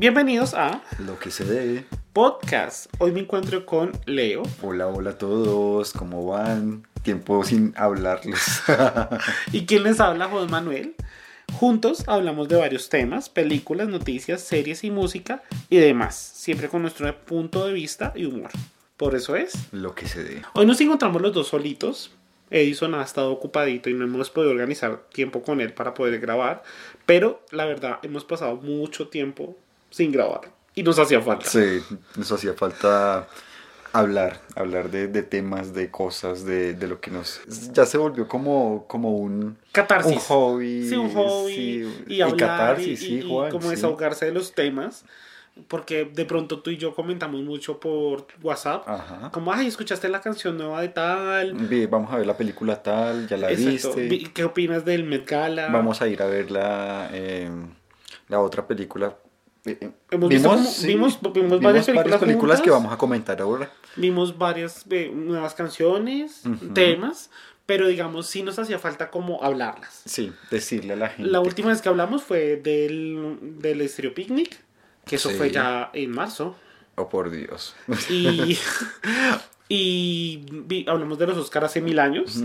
Bienvenidos a Lo que se debe. Podcast. Hoy me encuentro con Leo. Hola, hola a todos, ¿cómo van? Tiempo sin hablarles. ¿Y quién les habla? Juan Manuel. Juntos hablamos de varios temas, películas, noticias, series y música y demás, siempre con nuestro punto de vista y humor. Por eso es. Lo que se debe. Hoy nos encontramos los dos solitos. Edison ha estado ocupadito y no hemos podido organizar tiempo con él para poder grabar. Pero la verdad, hemos pasado mucho tiempo sin grabar. Y nos hacía falta. Sí, nos hacía falta hablar, hablar de, de temas, de cosas, de, de, lo que nos... Ya se volvió como, como un... Catarsis. Un hobby. Sí, un hobby. sí, y, hablar. catarsis, y, sí, y Juan, como sí. desahogarse de los temas. Porque de pronto tú y yo comentamos mucho por WhatsApp. Ajá. Como, ay, escuchaste la canción nueva de tal. Vamos a ver la película tal, ya la Exacto. viste. Vi- ¿Qué opinas del Met Gala? Vamos a ir a ver la, eh, la otra película. Eh, eh, Hemos visto como- vimos- vimos varias películas películas que vamos a comentar ahora. Vimos varias eh, nuevas canciones, Ujú. temas. Pero digamos, sí nos hacía falta como hablarlas. Sí, decirle a la gente. La última vez que hablamos fue del, del Estéreo Picnic. Que eso Sí. fue ya en marzo. Oh, por Dios. Y, y vi- hablamos de los Oscars hace mil años.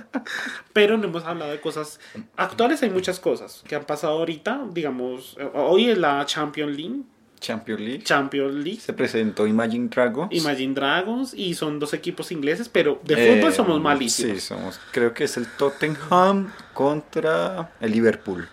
pero no hemos hablado de cosas actuales. Hay muchas cosas que han pasado ahorita. Digamos, eh, hoy es la Champions League. Champions League. Champions League. Se presentó Imagine Dragons. Imagine Dragons y son dos equipos ingleses, pero de Eh, fútbol somos malísimos. Sí, somos. Creo que es el Tottenham contra el Liverpool.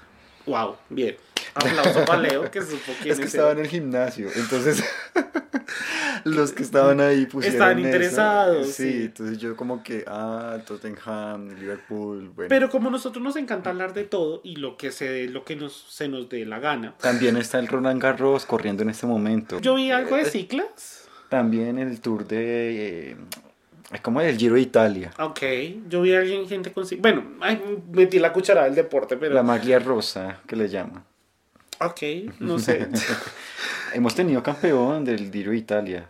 Wow, bien. Aplauso para Leo que supo quién Es que es estaba él. en el gimnasio, entonces los que estaban ahí pusieron Estaban eso. interesados, Sí, sí. entonces yo como que, ah, Tottenham, Liverpool, bueno. Pero como a nosotros nos encanta hablar de todo y lo que se dé, lo que nos, se nos dé la gana. También está el Roland Garros corriendo en este momento. Yo vi algo de ciclas. También el tour de... Eh, ¿Cómo es? El Giro de Italia. Ok, yo vi a alguien, gente con ciclas. Bueno, ay, metí la cucharada del deporte, pero. La maglia rosa, que le llaman. Ok, no sé. Hemos tenido campeón del Giro de Italia.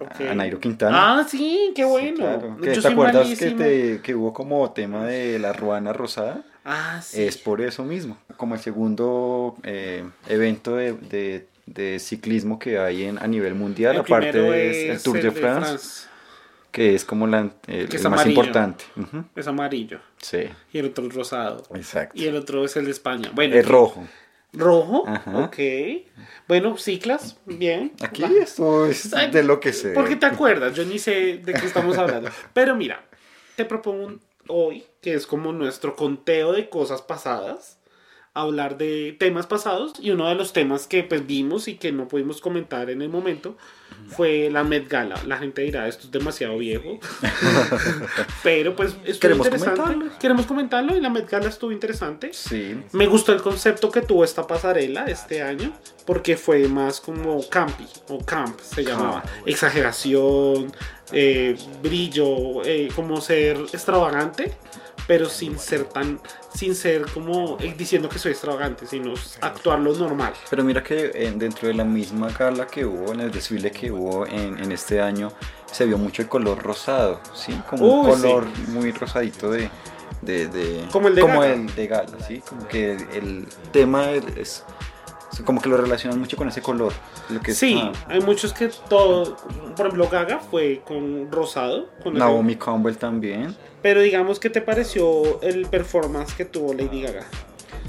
Ok. A Nairo Quintana. Ah, sí, qué bueno. Sí, claro. Yo ¿Que ¿Te acuerdas que, te- que hubo como tema de la ruana rosada? Ah, sí. Es por eso mismo. Como el segundo eh, evento de, de- de ciclismo que hay en, a nivel mundial, El aparte es el Tour el de France, que es como la, el, más importante. Es amarillo. Sí, Y el otro es rosado. exacto. Y el otro es el de España. Bueno, Es rojo. Rojo. Ajá. Ok. Bueno, ciclas, bien. Aquí Va. esto es de lo que sé. Porque te acuerdas, yo ni sé de qué estamos hablando. Pero mira, te propongo un- hoy, que es como nuestro conteo de cosas pasadas, hablar de temas pasados y uno de los temas que pues vimos y que no pudimos comentar en el momento fue la Met Gala. La gente dirá, esto es demasiado viejo. Pero pues estuvo Queremos interesante. comentarlo. Queremos comentarlo y la Met Gala estuvo interesante. Sí, Me gustó el concepto que tuvo esta pasarela este año, porque fue más como campi, o camp se llamaba. Exageración, eh, brillo, eh, como ser extravagante, pero sin ser tan, sin ser como diciendo que soy extravagante, sino actuar lo normal. Pero mira que eh, dentro de la misma gala que hubo, en el desfile que hubo en, en este año, se vio mucho el color rosado, ¿sí? Como un color muy rosadito de... de, de- Como el de Gala. el de gala, ¿sí? Como que el, el tema es, Como que lo relacionan mucho con ese color. Lo que es, Sí, ah, hay muchos que todo, por ejemplo, Gaga fue con rosado, con el- Naomi Campbell también. pero digamos, ¿qué te pareció el performance que tuvo Lady Gaga?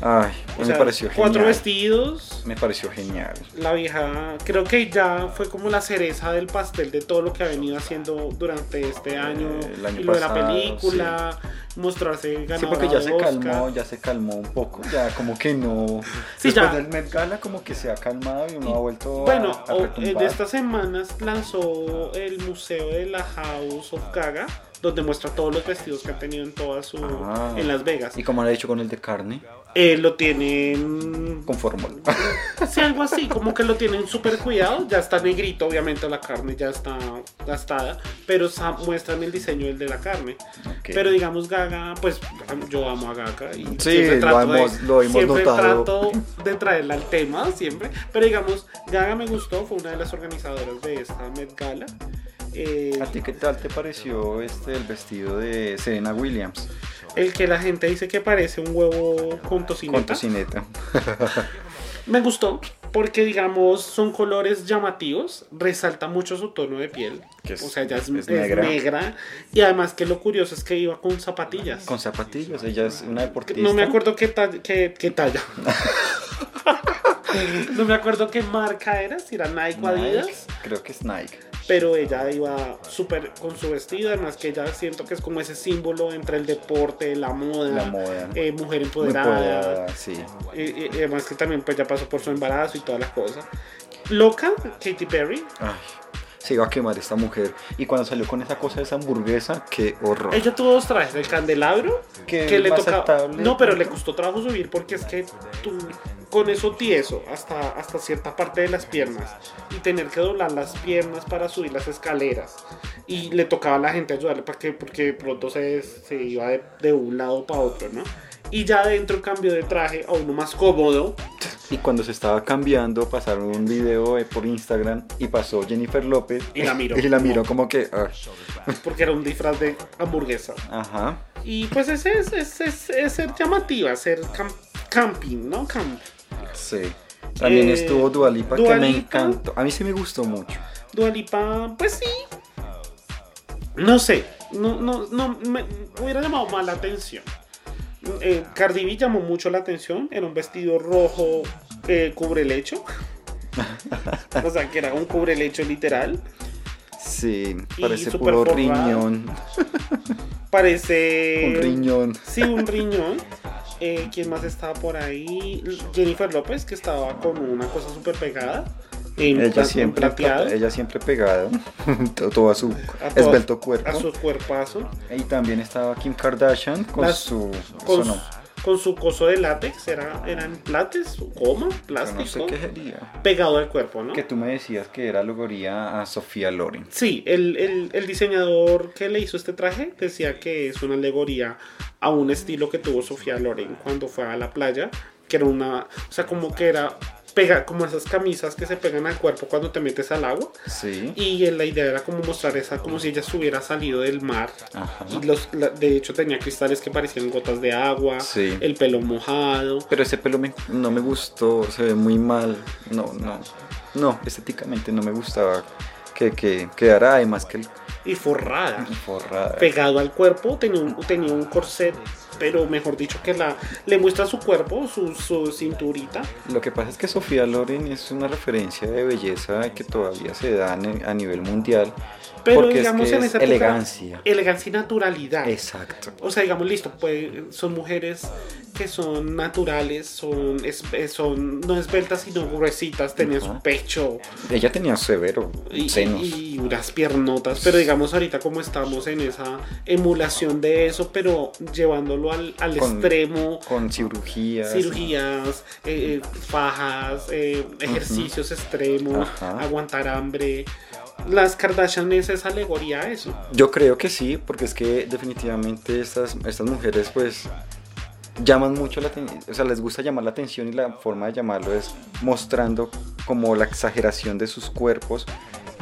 Ay, O me sea, pareció cuatro genial. vestidos, Me pareció genial. la vieja creo que ya fue como la cereza del pastel de todo lo que ha venido haciendo durante este año, Eh, el año y lo de la película mostrarse Sí, ganadora porque ya se Oscar. calmó, ya se calmó un poco, ya como que no. Sí, Después ya. del Met Gala como que se ha calmado y uno ha vuelto bueno a, a o- retumbar. de estas semanas lanzó el museo de la House of Gaga donde muestra todos los vestidos que ha tenido en toda su Ah. en Las Vegas Y como lo ha hecho con el de carne, Eh, lo tienen con fórmula. Sí, algo así, como que lo tienen súper cuidado. Ya está negrito, obviamente la carne ya está gastada, pero muestran el diseño del de la carne. Ok. Pero digamos, Gaga, pues yo amo a Gaga y Sí, siempre lo hemos- de, lo hemos siempre notado. trato de traerla al tema, siempre. Pero digamos, Gaga me gustó, fue una de las organizadoras de esta Met Gala. Eh, ¿A ti qué tal te pareció este el vestido de Serena Williams? el que la gente dice que parece un huevo con tocineta. Con tocineta. Me gustó. Porque, digamos, son colores llamativos, resalta mucho su tono de piel. Que es- o sea, ella es, es es negra. Y además que lo curioso es que iba con zapatillas. Con zapatillas, ella es una deportista. No me acuerdo qué, talla- qué, qué talla. no me acuerdo qué marca era, si era Nike o Adidas. Creo que es Nike. Pero ella iba súper con su vestido, además que ella siento que es como ese símbolo entre el deporte, la moda, La moda. eh, mujer empoderada. empoderada, sí. Y, y- y además que también pues ya pasó por su embarazo y todas las cosas. Loca, Katy Perry. Ay, se iba a quemar esta mujer. Y cuando salió con esa cosa de esa hamburguesa, qué horror. Ella tuvo dos trajes, el candelabro, Que le tocaba... No, pero le costó trabajo subir porque es que tú con eso tieso hasta, hasta cierta parte de las piernas y tener que doblar las piernas para subir las escaleras y le tocaba a la gente ayudarle para que, porque de pronto se, se iba de, de un lado para otro, ¿no? Y ya dentro cambio de traje a uno más cómodo. Y cuando se estaba cambiando, pasaron un video eh, por Instagram y pasó Jennifer López. Y la miró. Y la miró como que. ah, porque era un disfraz de hamburguesa. ajá. Y pues ese es, es, es- es ser llamativa, ser cam- camping, ¿no? Camp. Sí. También Eh, estuvo Dualipa, Dua que me encantó. A mí sí me gustó mucho. Dua Lipa, pues sí. No sé, no, no, no, me hubiera llamado más la atención. Eh, Cardi B llamó mucho la atención, era un vestido rojo que cubre lecho. o sea, que era un cubre lecho literal. Sí, parece puro riñón. Parece... Un riñón. Sí, un riñón. Eh, ¿Quién más estaba por ahí? Jennifer López, que estaba con una cosa súper pegada. En, Ella siempre, ella siempre pegada. todo, a su a esbelto cuerpo. A su cuerpazo. Y también estaba Kim Kardashian con Las- su. Con, no, con su coso de látex, era, eran plates, goma, plástico, no sé qué sería. pegado al cuerpo, ¿no? Que tú me decías que era alegoría a Sofía Loren. Sí, el, el- el diseñador que le hizo este traje decía que es una alegoría a un estilo que tuvo Sofía Loren cuando fue a la playa, que era una, o sea, como que era pega, como esas camisas que se pegan al cuerpo cuando te metes al agua. Sí. Y la idea era como mostrar esa, como si ella se hubiera salido del mar. Ajá. Y los, la- de hecho tenía cristales que parecían gotas de agua, Sí. el pelo mojado. Pero ese pelo me- no me gustó, se ve muy mal. No, no. No, estéticamente no me gustaba que, que quedara además que el y forrada. forrada. Pegado al cuerpo, tenía un, tenía un corset, pero mejor dicho que la le muestra su cuerpo, su, su cinturita. Lo que pasa es que Sofía Loren es una referencia de belleza que todavía se da a nivel mundial. Pero porque digamos es que en es esa elegancia. Elegancia y naturalidad. Exacto. O sea, digamos, listo, pues son mujeres que son naturales, son, es- es- son no esbeltas sino gruesitas, tenían su pecho Ella tenía severo y, senos. y unas piernotas, pero digamos ahorita como estamos en esa emulación de eso, pero llevándolo al, al Con- extremo, con cirugías. cirugías, eh, eh, fajas, eh, ejercicios extremos, aguantar hambre. Las Kardashian es alegoría a eso. Yo creo que sí, porque es que definitivamente estas, estas mujeres pues llaman mucho la atención, o sea, les gusta llamar la atención y la forma de llamarlo es mostrando como la exageración de sus cuerpos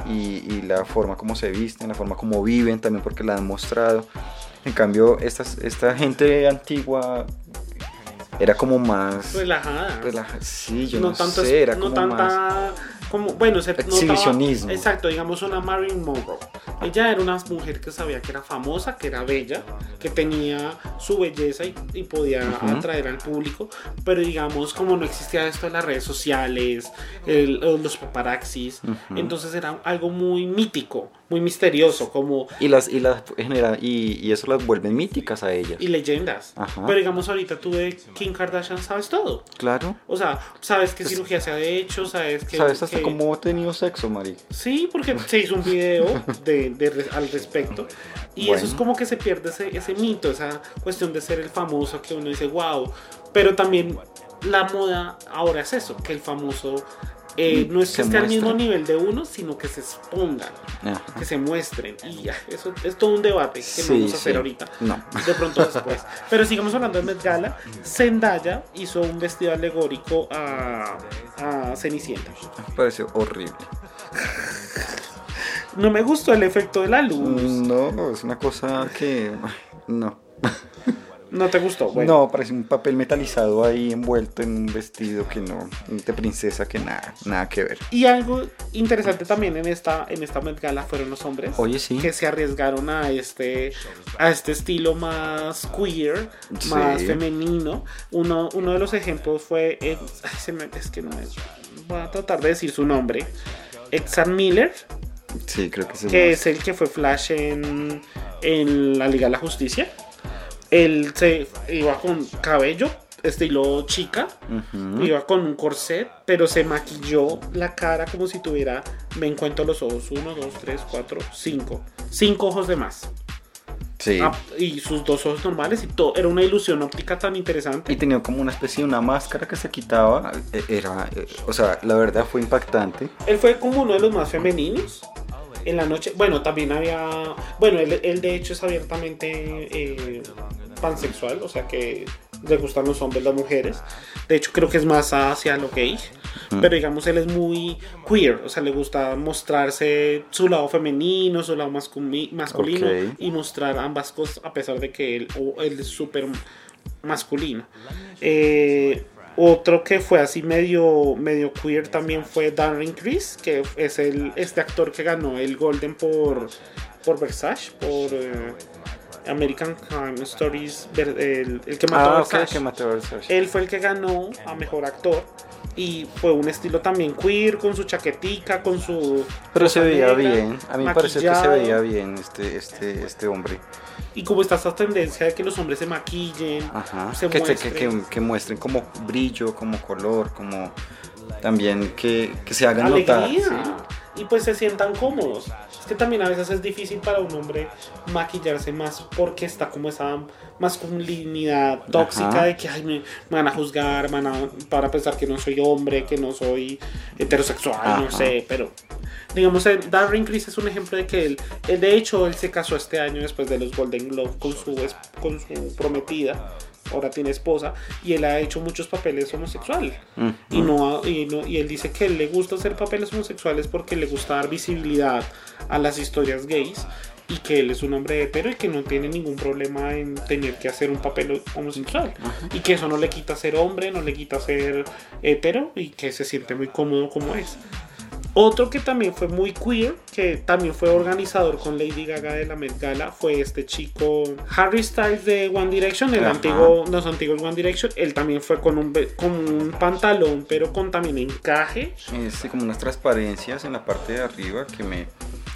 y, y la forma como se visten, la forma como viven también porque la han mostrado. En cambio, estas, esta gente antigua era como más... Relajada. relaja- sí, yo no no, tanto sé, era no como más... como bueno se notaba- Exhibicionismo. exacto digamos una Marilyn Monroe ella era una mujer que sabía que era famosa que era bella que tenía su belleza y, y podía atraer al público pero digamos como no existía esto de las redes sociales el- los paparazzis Ujú. entonces era algo muy mítico muy misterioso como Y, las, y, las genera, y, y eso las vuelve míticas a ellas. y leyendas Ajá. pero digamos ahorita tú de Kim Kardashian sabes todo Claro. o sea, sabes qué cirugía se ha hecho, sabes que... ¿Sabes hasta que- cómo he tenido sexo, Mari? Sí, porque se hizo un video de, de al respecto. Y Bueno. eso es como que se pierde ese, ese mito, esa cuestión de ser el famoso que uno dice, wow. Pero también la moda ahora es eso, que el famoso eh, Mm, no es que esté al mismo nivel de uno, sino que se expongan, Ajá. que se muestren. Y ya, eso es todo un debate que no vamos a hacer sí. ahorita. No. De pronto después. Pero sigamos hablando de Met Gala. Zendaya hizo un vestido alegórico a, a Cenicienta. Me parece horrible. No me gustó el efecto de la luz. No, es una cosa que. No. No te gustó, bueno. No, parece un papel metalizado ahí envuelto en un vestido que no, de princesa que nada, nada que ver. Y algo interesante también en esta, en esta Met Gala fueron los hombres. Oye, sí. Que se arriesgaron a este, a este estilo más queer, más femenino. Uno, uno de los ejemplos fue, eh, ay, se me- es que no es, voy a tratar de decir su nombre. Exxon Miller, Sí, creo que que es el que fue Flash en, en la Liga de la Justicia. Él se iba con cabello, estilo chica, Ujú. iba con un corset, pero se maquilló la cara como si tuviera, me encuentro los ojos, uno, dos, tres, cuatro, cinco, cinco ojos de más. Sí. Ah, y sus dos ojos normales y todo, era una ilusión óptica tan interesante. Y tenía como una especie de una máscara que se quitaba. eh, Era, eh, o sea, la verdad fue impactante. Él fue como uno de los más femeninos. En la noche, bueno, también había, bueno, él, él de hecho es abiertamente eh, pansexual, o sea que le gustan los hombres, las mujeres. De hecho creo que es más hacia lo gay, pero digamos él es muy queer, o sea, le gusta mostrarse su lado femenino, su lado masculi- masculino y mostrar ambas cosas a pesar de que él es súper masculino. Eh, otro que fue así medio, medio queer también fue Darren Criss, que es el, este actor que ganó el Golden por, por Versace, por eh, American Crime Stories, el, el que mató Ah, ok, Versace. que mató a Versace. Él fue el que ganó a mejor actor. Y fue un estilo también queer, con su chaquetica, con su. Pero se veía negra, bien. A mí me pareció que se veía bien este, este, este hombre. Y como está esta tendencia de que los hombres se maquillen, Ajá. se que, muestren. que, que- que muestren como brillo, como color, como también que, que se hagan notar. alegría ¿sí? Y pues se sientan cómodos. Es que también a veces es difícil para un hombre maquillarse más porque está como esa masculinidad tóxica Ajá. de que ay, me, me van a juzgar, van a, para pensar que no soy hombre, que no soy heterosexual, no Ajá. sé, pero digamos, eh, Darren Criss es un ejemplo de que él, él, de hecho, él se casó este año después de los Golden Globe con su, con su prometida. Ahora tiene esposa y él ha hecho muchos papeles homosexual. Mm, Y, no, y, no- y él dice que le gusta hacer papeles homosexuales porque le gusta dar visibilidad a las historias gays y que él es un hombre hetero y que no tiene ningún problema en tener que hacer un papel homosexual. Y que eso no le quita ser hombre, no le quita ser hetero y que se siente muy cómodo como es. Otro que también fue muy queer, que también fue organizador con Lady Gaga de la Met Gala, fue este chico Harry Styles de One Direction, el Ajá. antiguo, los antiguos One Direction. Él también fue con un, con un pantalón, pero con también encaje. Este, como unas transparencias en la parte de arriba que me,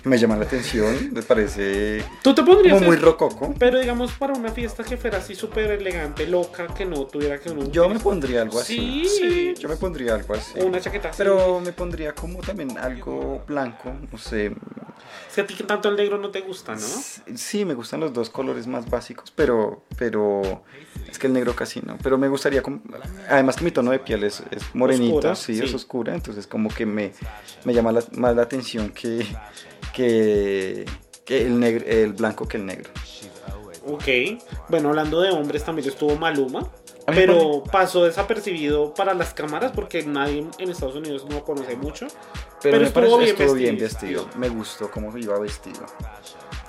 me llaman la atención. Me parece Tú te pondrías como muy eso? rococo. Pero digamos para una fiesta que fuera así súper elegante, loca, que no tuviera que uno... Yo me pondría algo así. Sí. yo me pondría algo así. O una chaqueta así. Pero me pondría como también algo blanco, no sé. Es que a ti que tanto el negro no te gusta, ¿no? Sí, me gustan los dos colores más básicos, pero, pero es que el negro casi no. Pero me gustaría, como- además que mi tono de piel es, es morenito, sí, sí. es oscura, entonces como que me, me llama la- más la atención que, que, que el, negro, el blanco que el negro. Ok. Bueno, hablando de hombres, también estuvo Maluma. Pero pasó desapercibido para las cámaras porque nadie en Estados Unidos no lo conoce mucho. Pero, Pero me estuvo parece bien estuvo bien vestido. vestido. Me gustó cómo iba vestido.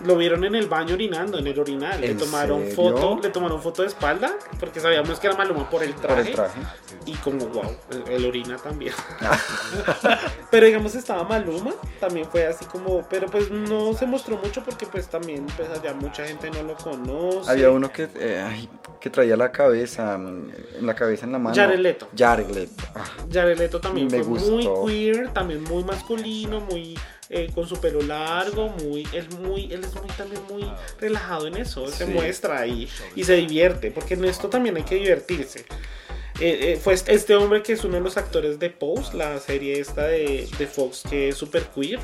Lo vieron en el baño orinando, en el orinal. Le ¿En tomaron serio? foto, le tomaron foto de espalda porque sabíamos que era Maluma por el Por traje. el traje. Y como wow, el, el orina también. pero digamos estaba Maluma, también fue así como, pero pues no se mostró mucho porque pues también pues allá mucha gente no lo conoce. Había uno que, eh, ay, que traía la cabeza, mm, en la cabeza en la mano. Jared Leto. Jared Leto. Ah, Jared Leto también Me fue muy queer, también muy masculino, muy eh, con su pelo largo, muy él muy él es muy también muy relajado en eso, se muestra ahí y se divierte, porque en esto también hay que divertirse. Eh, eh, fue este- este hombre que es uno de los actores de Pose, la serie esta de, de Fox que es super queer,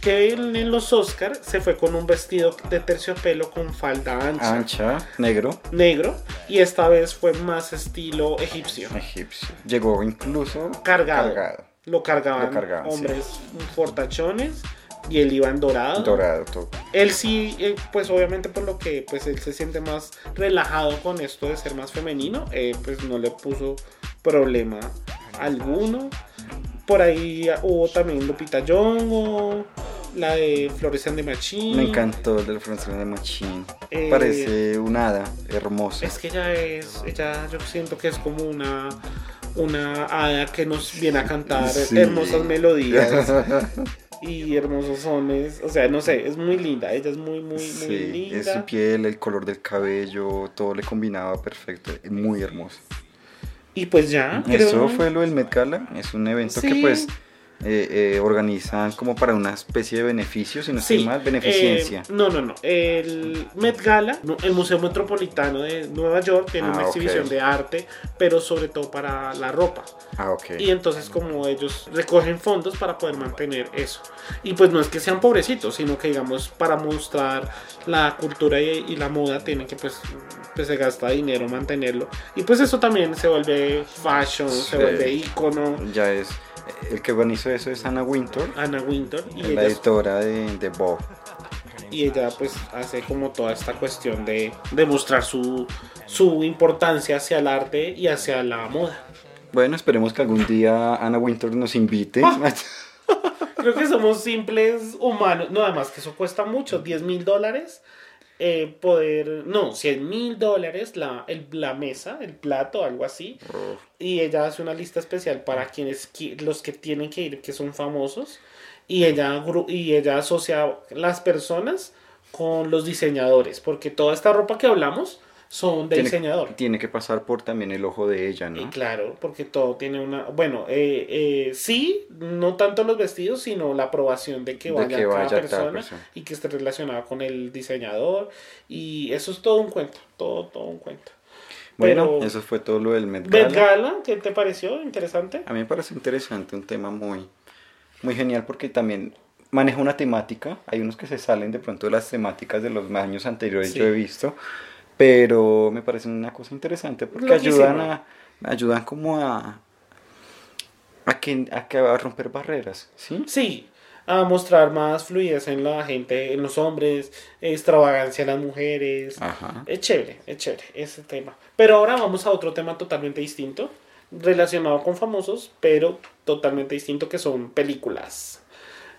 que en, en los Oscars se fue con un vestido de terciopelo con falda ancha, ancha, negro, negro, y esta vez fue más estilo egipcio. egipcio. Llegó incluso Cargado. cargado, Lo cargaban, Lo cargaban, sí. hombres fortachones y él iba en dorado. dorado todo. Él sí, eh, pues obviamente por lo que pues él se siente más relajado con esto de ser más femenino, eh, pues no le puso problema alguno. Por ahí hubo también Lupita Nyong'o, la de Florecian de Machine. Me encantó el de Florecian de Machine. Eh, Parece un hada hermosa. Es que ella es, ella yo siento que es como una, una hada que nos viene a cantar Sí. hermosas melodías y hermosos sones. O sea, no sé, es muy linda. Ella es muy, muy, muy Sí, es su linda. piel, el color del cabello, todo le combinaba perfecto. Es muy hermoso. Y pues ya, creo- Eso fue lo del Met Gala. Es un evento que pues eh, eh, organizan como para una especie de beneficio, si no estoy Sí, mal, beneficencia. eh, no, no, no. El Met Gala, el Museo Metropolitano de Nueva York tiene Ah, una ok. exhibición de arte, pero sobre todo para la ropa. ah, ok. Y entonces como ellos recogen fondos para poder mantener eso. Y pues no es que sean pobrecitos, sino que digamos para mostrar la cultura y, y la moda tienen que pues, pues se gasta dinero mantenerlo. Y pues eso también se vuelve fashion, Sí. se vuelve icono. Ya es. El que organizó eso es Anna Wintour, Anna Winter y la ella, editora de, de Vogue. y ella pues hace como toda esta cuestión de, de mostrar su, su importancia hacia el arte y hacia la moda. Bueno, esperemos que algún día Anna Wintour nos invite. Creo que somos simples humanos. No, además que eso cuesta mucho, 10 mil dólares. Eh, poder, no, 100 mil dólares la, el- la mesa, el plato, algo así. Y ella hace una lista especial para quienes, qui- los que tienen que ir, que son famosos. Y ella, y ella asocia las personas con los diseñadores, porque toda esta ropa que hablamos son de tiene, diseñador. tiene que pasar por también el ojo de ella, Y ¿no? claro, porque todo tiene una... Bueno, eh, eh, sí, no tanto los vestidos, sino la aprobación de que De vaya, que cada vaya persona, persona. y que esté relacionada con el diseñador. Y eso es todo un cuento, todo, todo un cuento. Bueno, Pero- eso fue todo lo del Met Gala. Met Gala, ¿qué te pareció? Interesante. A mí me parece interesante, un tema muy, muy genial porque también maneja una temática. Hay unos que se salen de pronto de las temáticas de los años anteriores, Sí. yo he visto, pero me parece una cosa interesante porque Loquísimo. ayudan a, ayudan como a, a que, a que a romper barreras, ¿sí? Sí, a mostrar más fluidez en la gente, en los hombres, extravagancia en las mujeres. Ajá. Es chévere, es chévere ese tema. Pero ahora vamos a otro tema totalmente distinto, relacionado con famosos, pero totalmente distinto, que son películas.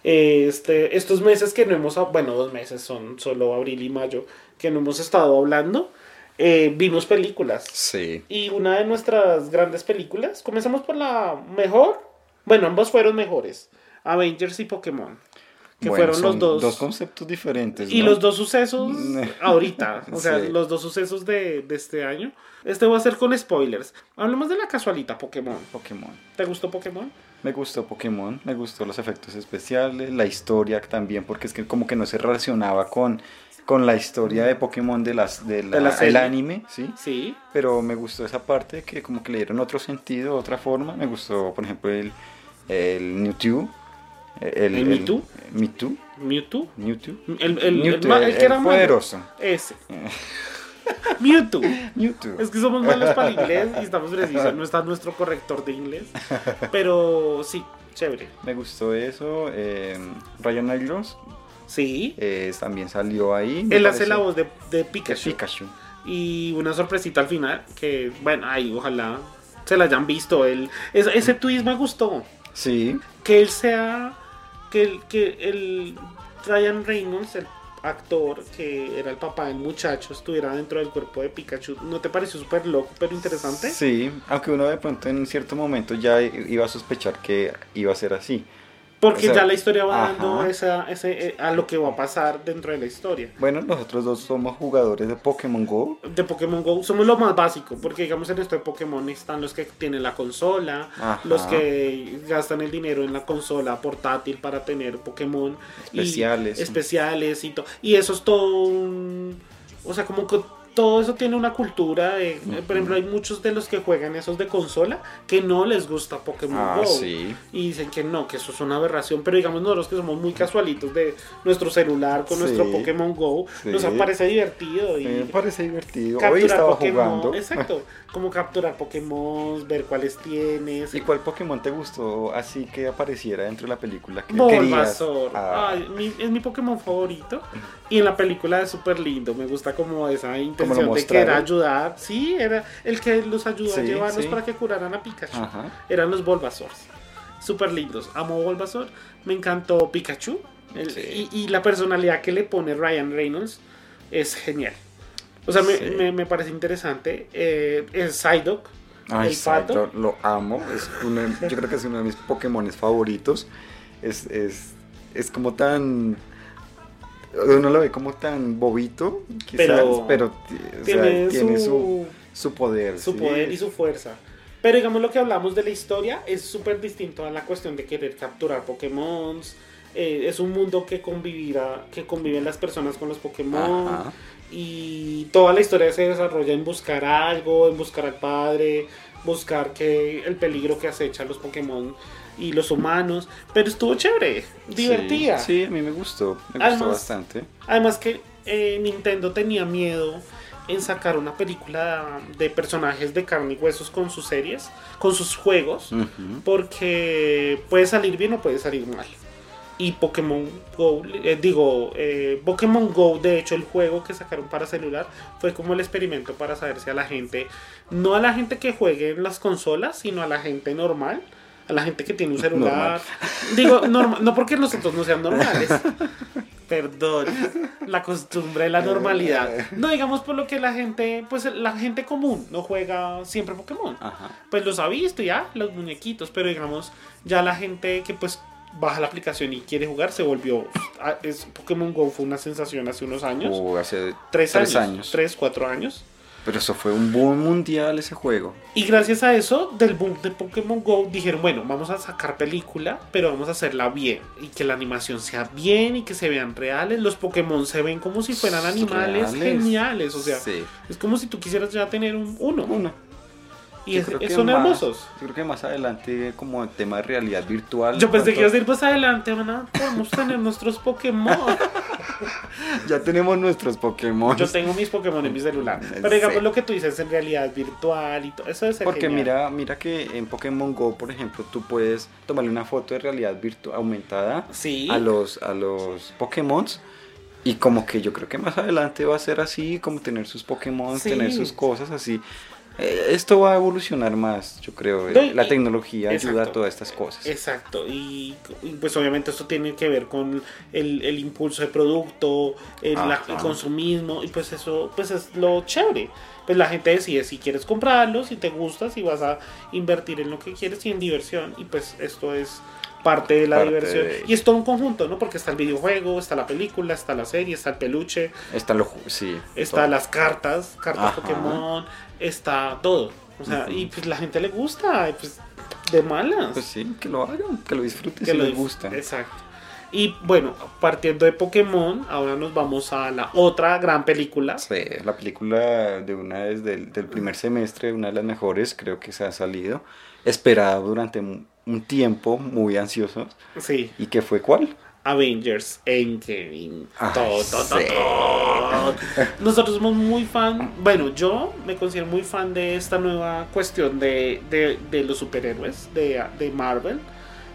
Este, estos meses que no hemos, bueno, dos meses son solo abril y mayo, que no hemos estado hablando, eh, vimos películas. Sí. Y una de nuestras grandes películas, comencemos por la mejor, bueno, ambos fueron mejores, Avengers y Pokémon, que Bueno, fueron los dos. Dos conceptos diferentes. Y ¿no? los dos sucesos ahorita, o sea, Sí. los dos sucesos de, de este año. Este va a ser con spoilers. Hablemos de la casualita Pokémon. Pokémon. ¿Te gustó Pokémon? Me gustó Pokémon, me gustó los efectos especiales, la historia también, porque es que como que no se relacionaba con, con la historia de Pokémon de las de la, De la el anime, ¿sí? Sí. Pero me gustó esa parte que como que le dieron otro sentido, otra forma. Me gustó, por ejemplo, el, el Mewtwo. El, ¿El Mewtwo? Mewtwo. Mewtwo. Mewtwo. El, el, el, Mewtwo, el el que era malo. poderoso. Ese. Mewtwo. Mewtwo. Es que somos malos para el inglés y estamos precisos. No está nuestro corrector de inglés. Pero sí, chévere. Me gustó eso. eh, Ryan Reynolds Sí. eh, también salió ahí. Él hace la voz de, de de Pikachu. Y una sorpresita al final. Que, bueno, ahí ojalá se la hayan visto. Él, es- ese twist me gustó. Sí, que él sea que el que el Ryan Reynolds el actor que era el papá del muchacho estuviera dentro del cuerpo de Pikachu ¿no te pareció súper loco pero interesante? Sí, aunque uno de pronto en cierto momento ya iba a sospechar que iba a ser así. Porque o sea, ya la historia va ajá. dando esa, ese, eh, a lo que va a pasar dentro de la historia Bueno, nosotros dos somos jugadores de Pokémon Go. de Pokémon Go somos lo más básico porque digamos en esto de Pokémon están los que tienen la consola Ajá. los que gastan el dinero en la consola portátil para tener Pokémon y- Especiales. especiales y todo y eso es todo un o sea como que todo eso tiene una cultura de, por ejemplo hay muchos de los que juegan esos de consola que no les gusta Pokémon Ah, Go sí. y dicen que no que eso es una aberración pero digamos nosotros que somos muy casualitos de nuestro celular con Sí. nuestro Pokémon Go Sí. nos parece divertido y Me parece divertido. Hoy estaba Pokémon, jugando. exacto, como capturar Pokémon, ver cuáles tienes. ¿Y cuál Pokémon te gustó así que apareciera dentro de la película? que querías? Bulbasaur. Ah, Ay, mi- es mi Pokémon favorito. Y en la película es súper lindo. Me gusta como esa de mostraron. querer ayudar. Sí, era el que los ayudó a llevarlos sí. para que curaran a Pikachu. Ajá. Eran los Bulbasaurs. Súper lindos. Amo Bulbasaur. Me encantó Pikachu. El- Sí. y, y la personalidad que le pone Ryan Reynolds es genial. O sea, me, me- me parece interesante. Eh, el Psyduck, Ay, el pato. Lo amo. Es uno yo creo que es uno de mis Pokémon favoritos. Es, es, es como tan. Uno lo ve como tan bobito, quizás, Pero pero, ti- o sea, tiene, tiene, su, poder. su sí. poder y su fuerza. Pero digamos lo que hablamos de la historia es súper distinto a la cuestión de querer capturar Pokémon. es un mundo que convivirá, que conviven las personas con los Pokémon. Ajá. Y toda la historia se desarrolla en buscar algo, en buscar al padre, buscar que el peligro que acecha a los Pokémon y los humanos. Pero estuvo chévere, divertida. Sí, sí, a mí me gustó. Me Además- gustó bastante. Además que eh, Nintendo tenía miedo en sacar una película de personajes de carne y huesos con sus series, con sus juegos, porque puede salir bien o puede salir mal. Y Pokémon Go, eh, digo, eh, Pokémon Go, de hecho el juego que sacaron para celular fue como el experimento para saber si a la gente, no a la gente que juegue en las consolas, sino a la gente normal, a la gente que tiene un celular. Digo, norma- no porque nosotros no sean normales. Perdón, la costumbre de la normalidad. No digamos por lo que la gente, pues la gente común no juega siempre Pokémon Ajá. pues los ha visto ya, los muñequitos, pero digamos, ya la gente que pues baja la aplicación y quiere jugar se volvió, ah, es, Pokémon Go fue una sensación hace unos años, O hace tres, tres años, años. tres, cuatro años. Pero eso fue un boom mundial ese juego. Y gracias a eso, del boom de Pokémon Go, dijeron, bueno, vamos a sacar película, pero vamos a hacerla bien. Y que la animación sea bien y que se vean reales. Los Pokémon se ven como si fueran animales Reales. geniales. O sea, Sí. es como si tú quisieras ya tener un, uno. Uno. Y es- son más- hermosos. Yo creo que más adelante, como el tema de realidad virtual. Yo pensé que ibas a pronto- ir más adelante, van podemos tener nuestros Pokémon. Ya tenemos nuestros Pokémon. Yo tengo mis Pokémon en mi celular. Sí. Pero digamos lo que tú dices en realidad virtual y todo eso es Porque mira, mira que en Pokémon Go, por ejemplo, tú puedes tomarle una foto de realidad virtual aumentada Sí. a los a los Pokémon y como que yo creo que más adelante va a ser así, como tener sus Pokémon, Sí. tener sus cosas así. Eh, esto va a evolucionar más, yo creo. No, y- La tecnología ayuda a todas estas cosas. Exacto, y, y, pues obviamente esto tiene que ver con el, el impulso de producto, el, la- consumismo, y pues eso pues es lo chévere. Pues la gente decide si quieres comprarlo, si te gusta, si vas a invertir en lo que quieres y en diversión, y pues esto es parte de la Parte diversión. de- Y es todo un conjunto, ¿no? Porque está el videojuego, está la película, está la serie, está el peluche, Está lo sí. está todo. las cartas, cartas Ajá. Pokémon, está todo. O sea, y pues la gente le gusta, pues de malas. Pues sí, que lo hagan, que lo disfruten que si lo les gusta. Exacto. Y bueno, partiendo de Pokémon, ahora nos vamos a la otra gran película. Sí, la película de una vez del, del primer semestre, una de las mejores, creo que se ha salido, esperada durante un un tiempo, muy ansioso. Sí, ¿Y qué fue cuál? Avengers Endgame. Ay, Todo, todo, sí. todo. Nosotros somos muy fan, bueno, yo me considero muy fan de esta nueva cuestión de, de, de los superhéroes de, de Marvel.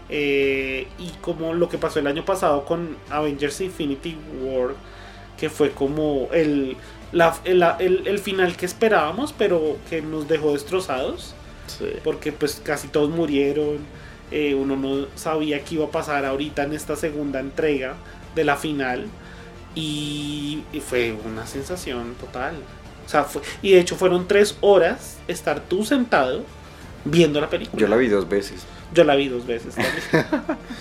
Eh, y como lo que pasó el año pasado con Avengers Infinity War, que fue como el, la- el, el- el final que esperábamos, pero que nos dejó destrozados, porque pues casi todos murieron, eh, uno no sabía qué iba a pasar ahorita en esta segunda entrega de la final, y, y fue una sensación total. O sea, fue- y de hecho fueron tres horas estar tú sentado viendo la película. Yo la vi dos veces, Yo la vi dos veces también.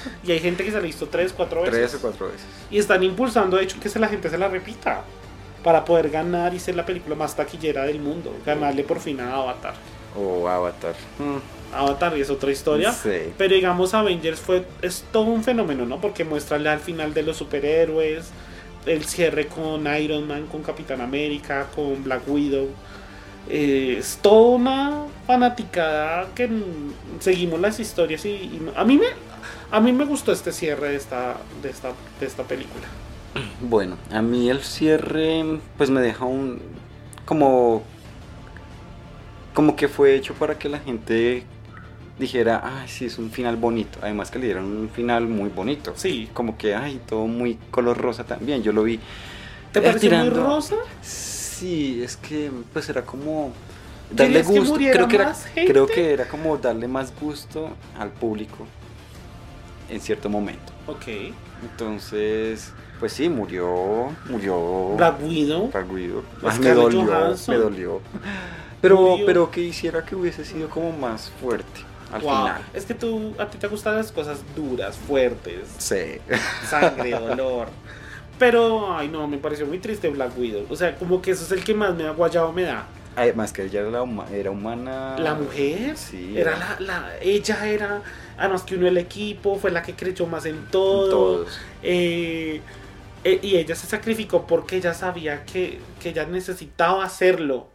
y hay gente que se la visto tres, cuatro veces. tres o cuatro veces. Y están impulsando, de hecho, que se la gente se la repita. Para poder ganar y ser la película más taquillera del mundo. Ganarle por fin a Avatar. O Avatar. Avatar y es otra historia. Sí. Pero digamos, Avengers fue, es todo un fenómeno, ¿no? Porque muestra al final de los superhéroes. El cierre con Iron Man, con Capitán América, con Black Widow. Eh, es toda una fanaticada que mm, seguimos las historias y, y a mí me a mí me gustó este cierre de esta de esta de esta película. Bueno, a mí el cierre pues me deja un como como que fue hecho para que la gente dijera, ay, sí, es un final bonito. Además que le dieron un final muy bonito. Sí. Como que, ay, todo muy color rosa también. Yo lo vi. ¿Te pareció muy rosa? Sí, es que pues era como darle ¿Querías que gusto. muriera creo que era, más gente? creo que era como darle más gusto al público. en cierto momento. Ok. Entonces, pues sí, murió, murió Black Widow. Black Widow. Ay, Scarlett me dolió, Johansson. me dolió. Pero, pero que hiciera que hubiese sido como más fuerte al Wow. final. Es que tú, a ti te gustan las cosas duras, fuertes, Sí. sangre, dolor. Pero, ay no, me pareció muy triste Black Widow. O sea, como que eso es el que más me ha guayado me da. Además que ella era, la huma- era humana. La mujer, Sí. era la, la, ella era, además que uno el equipo, fue la que creyó más en todo. Todos. Eh, eh, y ella se sacrificó porque ella sabía que, que ella necesitaba hacerlo.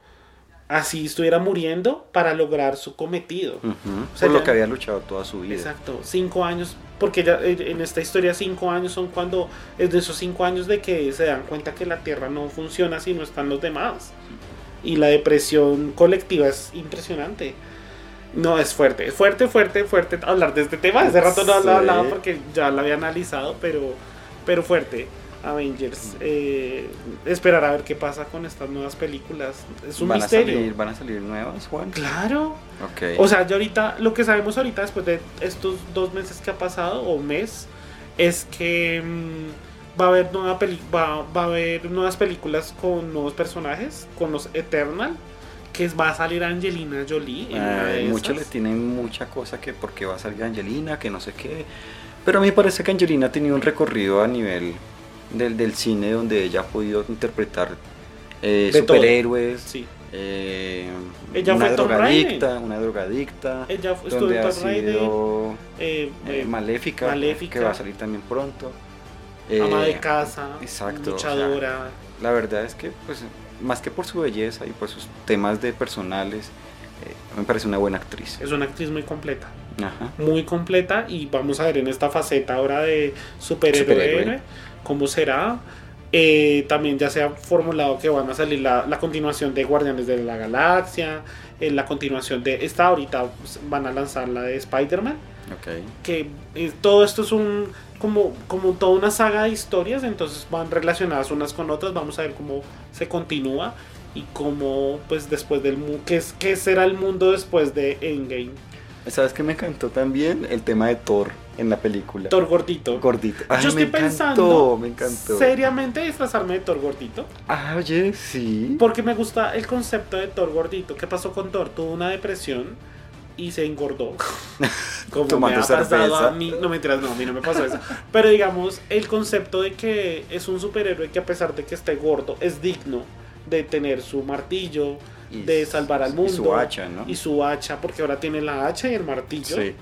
Así estuviera muriendo para lograr su cometido. O sea, Por lo ya- que había luchado toda su vida. Exacto, cinco años, porque ya eh, en esta historia cinco años son cuando, es de esos cinco años de que se dan cuenta que la Tierra no funciona si no están los demás. Y la depresión colectiva es impresionante. No, es fuerte, es fuerte, fuerte, fuerte hablar de este tema. Hace rato no lo hablaba porque ya lo había analizado, pero, pero fuerte. Avengers. eh, esperar a ver qué pasa con estas nuevas películas. Es un van misterio. A salir, van a salir nuevas, Juan. Claro. Ok. O sea, ya ahorita, lo que sabemos ahorita después de estos dos meses que ha pasado, o mes, es que mm, va, a haber nueva peli va, va a haber nuevas películas con nuevos personajes, con los Eternal, que va a salir Angelina Jolie. en Ay, muchos le tienen mucha cosa que porque va a salir Angelina, que no sé qué. Pero a mí me parece que Angelina ha tenido un recorrido a nivel del, del cine donde ella ha podido interpretar eh, superhéroes. Sí. eh, Ella una fue drogadicta, una drogadicta. Ella fu- estuvo donde en ha sido eh, Maléfica, Maléfica. que va a salir también pronto. ama de casa, exacto, o sea, luchadora. La verdad es que, pues, más que por su belleza y por sus temas de personales, eh, me parece una buena actriz. es una actriz muy completa. Ajá. muy completa y vamos a ver en esta faceta ahora de superhéroe, Superhéroe. Cómo será. Eh, también ya se ha formulado que van a salir la, la continuación de Guardianes de la Galaxia, eh, la continuación de esta ahorita van a lanzar la de Spider-Man, Ok. que eh, todo esto es un como, como toda una saga de historias, entonces van relacionadas unas con otras, vamos a ver cómo se continúa y cómo pues después del mu- qué, qué será el mundo después de Endgame. ¿Sabes qué me encantó también? El tema de Thor en la película. Thor gordito. Gordito. Ay, Yo estoy me encantó, pensando me encantó. seriamente disfrazarme de Thor gordito. Ah, oye, sí. Porque me gusta el concepto de Thor gordito. ¿Qué pasó con Thor? Tuvo una depresión y se engordó. Como Tomando me ha pasado cerveza. a mí. No mentiras, no, a mí no me pasó eso. Pero digamos, el concepto de que es un superhéroe que a pesar de que esté gordo, es digno de tener su martillo, Y de salvar al y mundo. su hacha, ¿no? Y su hacha, porque ahora tiene la hacha y el martillo. Sí.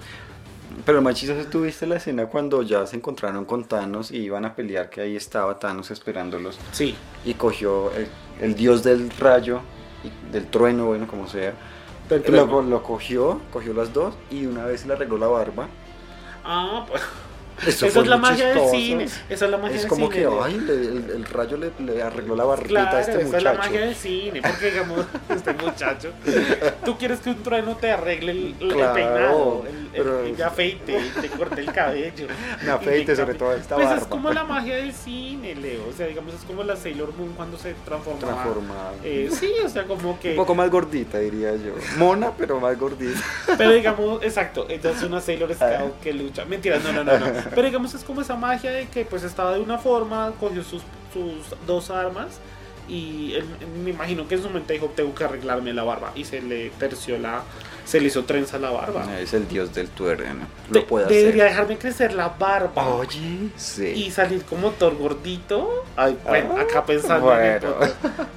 Pero más chistoso tuviste la escena cuando ya se encontraron con Thanos y iban a pelear, que ahí estaba Thanos esperándolos. Sí. Y cogió el, el dios del rayo, y del trueno, bueno, como sea. lo cogió, cogió las dos y una vez le arregló la barba. Ah, pues. Eso Esa es la magia del chistoso. cine. Esa es la magia Es del como cine. que, ay, le- el, el rayo le, le arregló la barbita Claro, a este esa es muchacho. la magia del cine, porque digamos, este muchacho, tú quieres que un trueno te arregle el, el Claro, peinado, el, el- el afeite, te corte el cabello. Me afeite, sobre todo esta Pues es barba. como la magia del cine, Leo, o sea, digamos, es como la Sailor Moon cuando se transformaba. Transformada. Eh, sí, o sea, como que... Un poco más gordita, diría yo. Mona, pero más gordita. Pero digamos, exacto, ella es una Sailor. Scout que lucha. Mentiras, no, no, no, no. Pero digamos, es como esa magia de que pues estaba de una forma, cogió sus, sus dos armas y él, me imagino que en su mente dijo, tengo que arreglarme la barba. Y se le terció la, se le hizo trenza la barba. Es el dios del tuerno. De- Lo puede debería hacer. dejarme crecer la barba. Oye, sí. Y salir como Thor gordito. Ay, bueno, Ah, acá pensando en el bueno.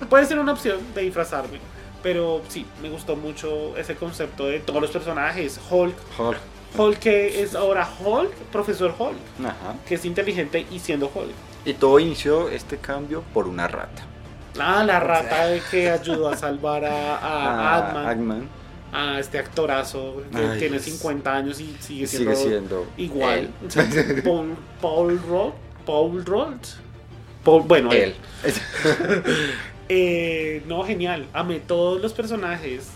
Puede ser una opción de disfrazarme. Pero sí, me gustó mucho ese concepto de todos los personajes. Hulk, Hulk. Hulk que es ahora Hulk, profesor Hulk, Ajá. que es inteligente y siendo Hulk. Y todo inició este cambio por una rata. Ah, la rata de que ayudó a salvar a, a Ah, Ant-Man, Ant-Man a este actorazo que Ay, tiene es- 50 años y sigue siendo, sigue siendo igual. él. O sea, Paul, Paul Rudd, Paul Rudd. Paul, bueno, él. Él. Eh, no, genial. Amé todos los personajes.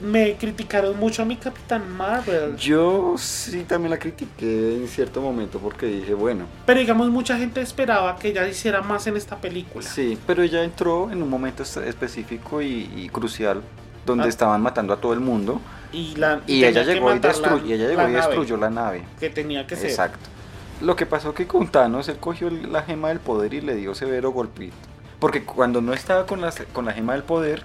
Me criticaron mucho a mi Capitán Marvel. Yo sí también la critiqué en cierto momento porque dije, bueno, Pero digamos, mucha gente esperaba que ella hiciera más en esta película. sí, pero ella entró en un momento es- específico y, y crucial donde Ah. estaban matando a todo el mundo Y, la, y ella llegó y, matar la- destru- y ella llegó la y nave destruyó la nave. Que tenía que ser. Exacto. lo que pasó que con Thanos él cogió la gema del poder y le dio severo golpito. Porque cuando no estaba con la, con la gema del poder,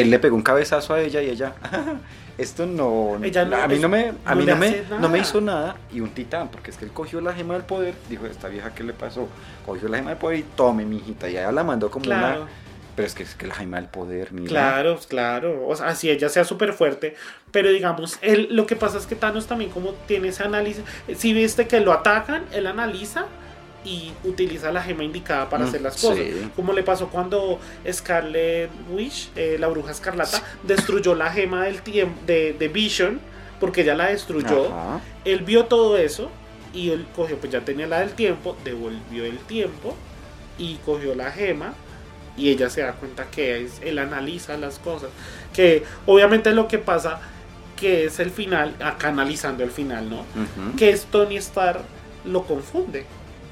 él le pegó un cabezazo a ella y ella, esto no, Ella no- a mí no me, a no mí no me, no me hizo nada y un titán, porque es que él cogió la gema del poder, dijo, esta vieja qué le pasó, cogió la gema del poder y tome mi hijita y ella la mandó como Claro. una, pero es que es que la gema del poder, mira, Claro, claro. O sea, así ella sea súper fuerte. Pero digamos, él, lo que pasa es que Thanos también como tiene ese análisis. Si viste que lo atacan, él analiza y utiliza la gema indicada para Mm, hacer las cosas. sí. Como le pasó cuando Scarlet Witch, eh, la bruja escarlata, destruyó la gema del tiempo de, de Vision, porque ella la destruyó. Ajá. Él vio todo eso y él cogió, pues ya tenía la del tiempo, devolvió el tiempo y cogió la gema y ella se da cuenta que es, él analiza las cosas. Que obviamente lo que pasa que es el final, acá analizando el final, ¿no? Que es Tony Stark lo confunde.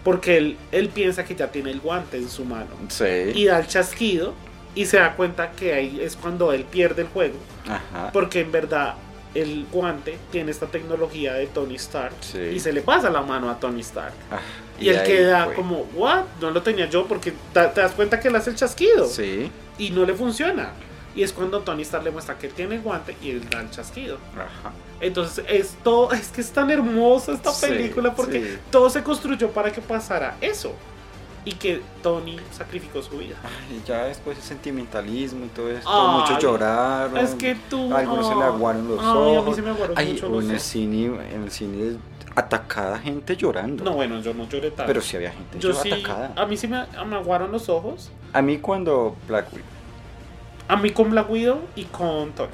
Porque él, él piensa que ya tiene el guante en su mano. Sí. Y da el chasquido y se da cuenta que ahí es cuando él pierde el juego. Ajá. Porque en verdad el guante tiene esta tecnología de Tony Stark Sí. y se le pasa la mano a Tony Stark. Ah, Y, él queda fue. como, ¿what? No lo tenía yo porque te das cuenta que él hace el chasquido Sí. y no le funciona. Y es cuando Tony Stark le muestra que tiene el guante y él da el chasquido. Ajá. Entonces, esto es que es tan hermosa esta Sí, película porque sí. todo se construyó para que pasara eso. Y que Tony sacrificó su vida. Ay, ya después el sentimentalismo y todo esto, Ay, muchos lloraron. Es que tú. Algunos se le ah, aguaron los ay, a mí ojos. se me aguaron Ay, mucho los en el ojos. cine, en el cine atacada gente llorando. No, bueno, yo no lloré tanto. pero sí había gente yo yo sí, atacada. a mí sí me, me aguaron los ojos. A mí cuando Black Widow, A mí con Black Widow y con Tony.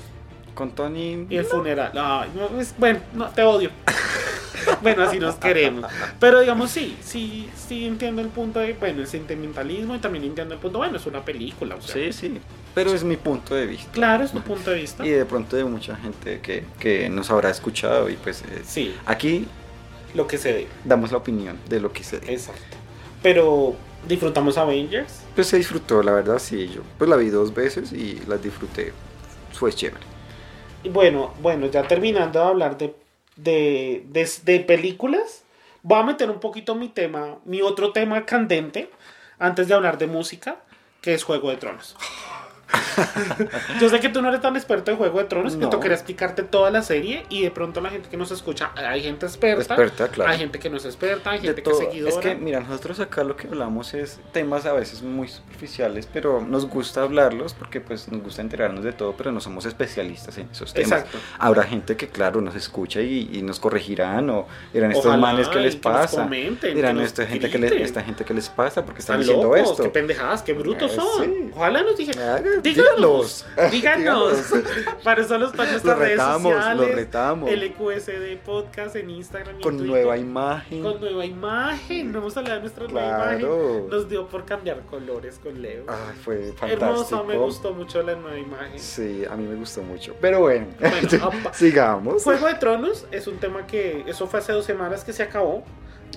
con Tony, Y el funeral. Ay, no, es- bueno, no, te odio. bueno, así nos queremos. Pero digamos, sí, sí, sí entiendo el punto de, bueno, el sentimentalismo y también entiendo el punto, bueno, es una película. O sea, sí, sí, pero es mi punto de vista. Claro, es tu punto de vista. Y de pronto de mucha gente que, que nos habrá escuchado y pues eh, Sí, aquí lo que se dé. damos la opinión de lo que se dé. Exacto. Pero, ¿disfrutamos Avengers? Pues se disfrutó, la verdad, sí, yo pues la vi dos veces y las disfruté. Fue chévere. Y bueno, bueno, ya terminando de hablar de, de, de, de películas, voy a meter un poquito mi tema, mi otro tema candente, antes de hablar de música, que es Juego de Tronos. Yo sé que tú no eres tan experto en Juego de Tronos, que No. te quería explicarte toda la serie y de pronto la gente que nos escucha, hay gente experta, Experta, claro. hay gente que no es experta, hay gente que es seguidora. Es que, mira, nosotros acá lo que hablamos es temas a veces muy superficiales, pero nos gusta hablarlos porque pues nos gusta enterarnos de todo, pero no somos especialistas en esos temas. Exacto. Habrá gente que, claro, nos escucha y, y nos corregirán o dirán estos Ojalá, manes que les que pasa. comenten, dirán que esta gente que, les, esta gente que les pasa porque están, Están diciendo locos, esto. qué pendejadas, qué brutos Eh, son. sí. Ojalá nos dijeran. Díganos, díganos. Para eso los para nuestras Los redes sociales. los retamos. LQSD Podcast en Instagram. y en Con Twitter. nueva imagen. Con nueva imagen. No hemos hablado de nuestra nueva imagen. Nos dio por cambiar colores con Leo. Ay, fue fantástico. Hermosa, me gustó mucho la nueva imagen. Sí, a mí me gustó mucho. Pero bueno, Bueno, sigamos. Juego de Tronos es un tema que. Eso fue hace dos semanas que se acabó.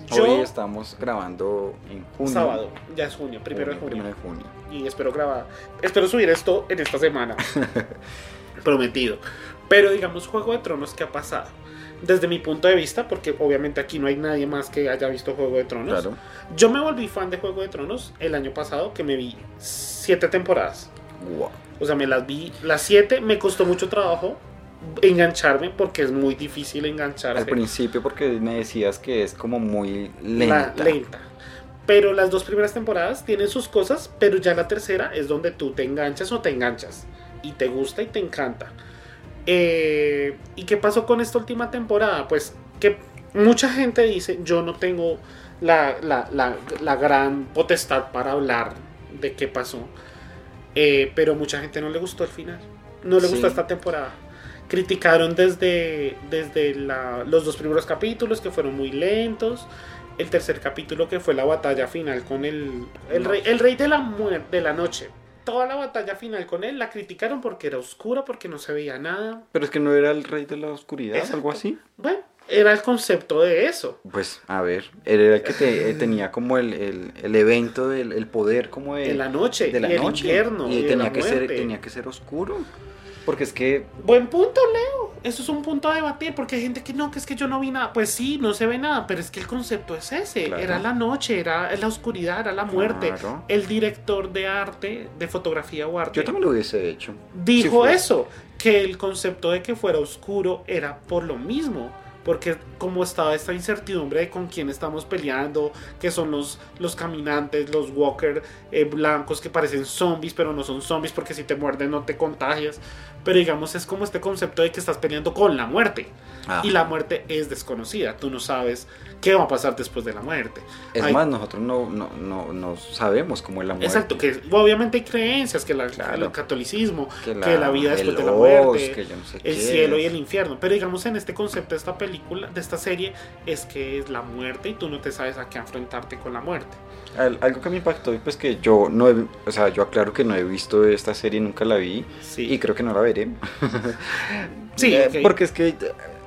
Yo. Hoy estamos grabando en junio. Sábado, ya es junio, primero de junio. Primero de junio. y espero grabar, espero subir esto en esta semana. Prometido. Pero digamos, Juego de Tronos, ¿qué ha pasado? Desde mi punto de vista, porque obviamente aquí no hay nadie más que haya visto Juego de Tronos. Claro. Yo me volví fan de Juego de Tronos el año pasado, que me vi siete temporadas. Wow. O sea, me las vi las siete, me costó mucho trabajo engancharme, porque es muy difícil engancharse. Al principio porque me decías que es como muy La- lenta. lenta. Pero las dos primeras temporadas tienen sus cosas, pero ya la tercera es donde tú te enganchas o te enganchas. Y te gusta y te encanta. Eh, ¿Y qué pasó con esta última temporada? Pues que mucha gente dice, yo no tengo la, la- la- la gran potestad para hablar de qué pasó. Eh, pero mucha gente no le gustó el final. No le Sí. gustó esta temporada. Criticaron desde, desde la- los dos primeros capítulos que fueron muy lentos. El tercer capítulo que fue la batalla final con el, el, rey, el rey de la muerte de la noche. Toda la batalla final con él la criticaron porque era oscura, porque no se veía nada. Pero es que no era el rey de la oscuridad, Exacto. algo así. Bueno, era el concepto de eso. Pues, a ver, él era el que te- eh, tenía como el, el- el evento del el poder como de, De la noche, de la y el noche. invierno, y y tenía la que ser tenía que ser oscuro. Porque es que Buen punto, Leo. eso es un punto a debatir, porque hay gente que no, que es que yo no vi nada. Pues sí, no se ve nada, pero es que el concepto es ese. Claro. Era la noche, era la oscuridad, era la muerte. Claro. El director de arte, de fotografía o arte, Yo también lo hubiese hecho. dijo fue. eso, que el concepto de que fuera oscuro era por lo mismo. Porque como estaba esta incertidumbre de con quién estamos peleando, que son los, los caminantes, los walker eh, blancos que parecen zombies, pero no son zombies porque si te muerden no te contagias. Pero digamos es como este concepto de que estás peleando con la muerte. Ah. Y la muerte es desconocida, tú no sabes qué va a pasar después de la muerte. Es Hay- más, nosotros no, no, no, no sabemos cómo es la muerte. Exacto, que obviamente hay creencias, que la, Claro. el catolicismo, Que que la- la, vida después de la muerte, que yo no sé el cielo y el infierno. Pero digamos en este concepto de esta película, de esta serie, es que es la muerte y tú no te sabes a qué enfrentarte con la muerte. Al- Algo que me impactó, pues que yo no he, o sea, yo aclaro que no he visto esta serie, nunca la vi Sí, y creo que no la veré. sí, Eh. Porque es que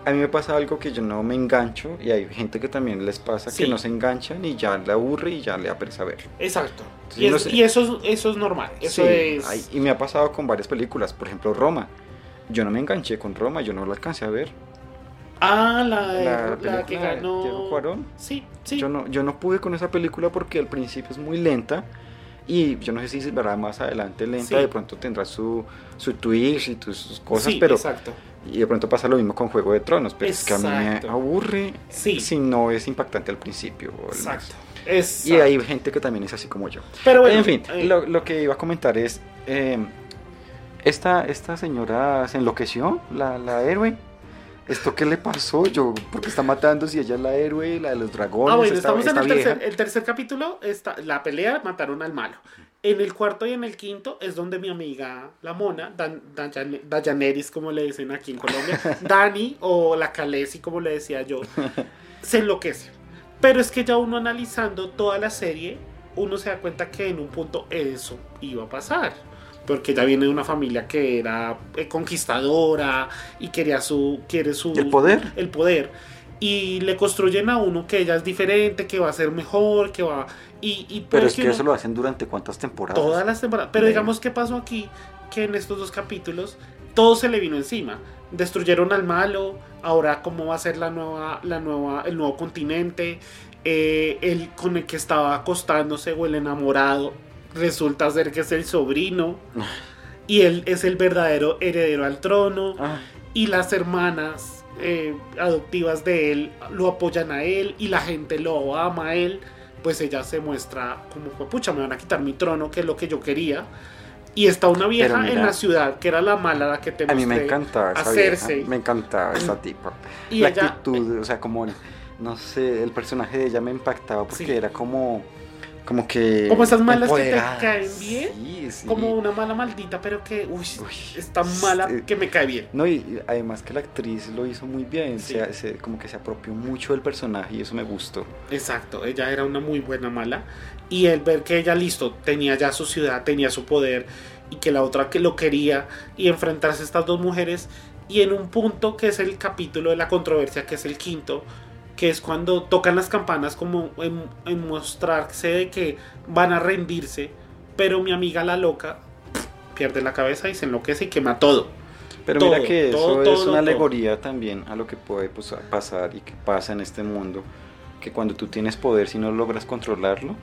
a mí me pasa algo que yo no me engancho y hay gente que también les pasa Sí. que no se enganchan y ya le aburre y ya le da pereza ver. Exacto. Y, no es- sé. y eso, es, eso es normal. Eso Sí, es... hay- y me ha pasado con varias películas, por ejemplo Roma. Yo no me enganché con Roma, yo no la alcancé a ver. Ah, la, de- La que de ganó... Diego Cuarón. Sí, sí. Yo no, yo no pude con esa película porque al principio es muy lenta y yo no sé si se verá más adelante lenta, Sí. de pronto tendrá su, su twist y tus- sus cosas, Sí, pero exacto. y de pronto pasa lo mismo con Juego de Tronos, pero es que a mí me aburre Sí. si no es impactante al principio. Exacto. Exacto. Y hay gente que también es así como yo. Pero bueno, en fin, eh, lo, lo que iba a comentar es, eh, esta, esta señora se enloqueció, la, la héroe. ¿Esto qué le pasó? Yo, ¿por qué está matando si ella es la héroe, la de los dragones? Ah, bueno, esta- estamos en esta el tercer, el tercer capítulo. Está, la pelea, mataron al malo. En el cuarto y en el quinto es donde mi amiga, la mona, Dan, Dayan- Dayaneris, como le dicen aquí en Colombia, Dani o la Calesi, como le decía yo, se enloquece. Pero es que ya uno analizando toda la serie, uno se da cuenta que en un punto eso iba a pasar. Porque ya viene de una familia que era eh, conquistadora y quería su, quiere su, ¿Y el poder? el poder y le construyen a uno que ella es diferente, que va a ser mejor, que va y, y Pero es que uno- eso lo hacen durante cuántas temporadas. todas las temporadas. Pero digamos qué pasó aquí, que en estos dos capítulos todo se le vino encima. Destruyeron al malo, ahora cómo va a ser la nueva, la nueva, el nuevo continente, eh, el con el que estaba acostándose o el enamorado resulta ser que es el sobrino y él es el verdadero heredero al trono Ah, y las hermanas eh, adoptivas de él lo apoyan a él y la gente lo ama a él, pues ella se muestra como, "Jue pucha, me van a quitar mi trono, que es lo que yo quería. Y está una vieja mira, en la ciudad, que era la mala, la que te a mí me encantaba esa hacerse. vieja, me encantaba esa tipa. Y la ella- actitud, o sea, como, no sé, el personaje de ella me impactaba porque Sí. era como, como que... Como esas malas que te caen bien, Sí, sí. Como una mala maldita, pero que, uy, Uy, es tan mala que me cae bien. No, y y además que la actriz lo hizo muy bien, Sí. se- se- como que se apropió mucho del personaje y eso me gustó. Exacto, ella era una muy buena mala. Y el ver que ella, listo, tenía ya su ciudad, tenía su poder, y que la otra que lo quería, y enfrentarse a estas dos mujeres, y en un punto que es el capítulo de la controversia, que es el quinto, que es cuando tocan las campanas como en, en mostrarse de que van a rendirse, pero mi amiga la loca pierde la cabeza y se enloquece y quema todo. Pero Todo, mira que eso todo, es todo, una alegoría también a lo que puede pues, pasar y que pasa en este mundo, que cuando tú tienes poder, si no logras controlarlo,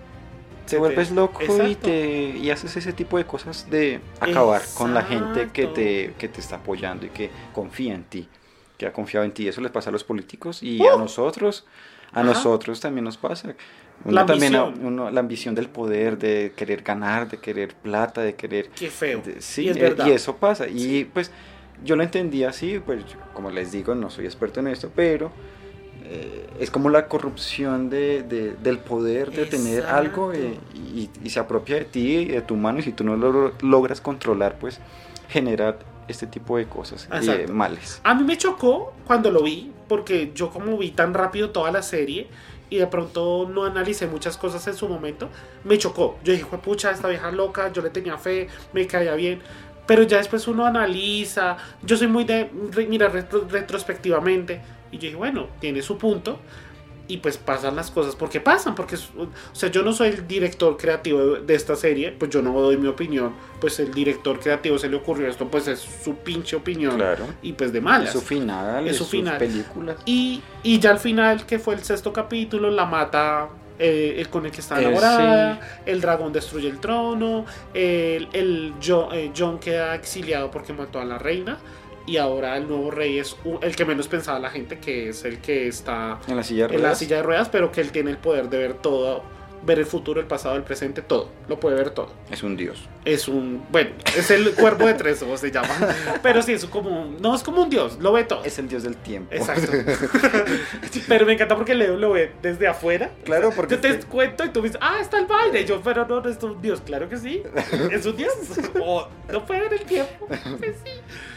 te vuelves loco y, te, y haces ese tipo de cosas de acabar con la gente que te, que te está apoyando y que confía en ti, que ha confiado en ti. Eso les pasa a los políticos y a nosotros, a Uh. Ajá. nosotros también nos pasa. Uno La también, ambición. uno- la ambición del poder, de querer ganar, de querer plata, de querer Qué feo. de- Sí, y es eh, y eso pasa. Y pues yo lo entendí así, pues como les digo, no soy experto en esto, pero eh, es como la corrupción de, de- del poder de tener algo eh, y, y se apropia de ti y de tu mano y si tú no lo logras controlar, pues genera este tipo de cosas y Exacto. males. A mí me chocó cuando lo vi, porque yo como vi tan rápido toda la serie y de pronto no analicé muchas cosas en su momento, me chocó. Yo dije, pucha, esta vieja loca, yo le tenía fe, me caía bien. Pero ya después uno analiza, yo soy muy de mirar retro- retrospectivamente y yo dije, bueno, tiene su punto. Y pues pasan las cosas porque pasan, porque, es- o sea, yo no soy el director creativo de, esta serie, pues yo no doy mi opinión, pues el director creativo se le ocurrió esto, pues es su pinche opinión Claro. y pues de Es malas. su final, Es es su final. película. Y, y ya al final, que fue el sexto capítulo, la mata eh, el con el que está Eh, enamorada, el dragón destruye el trono, el, el Jo- eh, John queda exiliado porque mató a la reina. Y ahora el nuevo rey es el que menos pensaba la gente, que es el que está En la silla de en la ruedas. silla de ruedas, pero que él tiene el poder de ver todo, ver el futuro, el pasado, el presente, todo. Lo puede ver todo. Es un dios. Es un, bueno, es el cuervo de tres ojos se llama. Pero sí, es como, un- no es como un dios, lo ve todo. Es el dios del tiempo. Exacto. pero me encanta porque Leo lo ve desde afuera. Claro, porque Yo te cuento y tú me dices, ah, está el baile. Y yo, pero no, no es un dios. Claro que sí. Es un dios. O no puede ver el tiempo. Pues sí.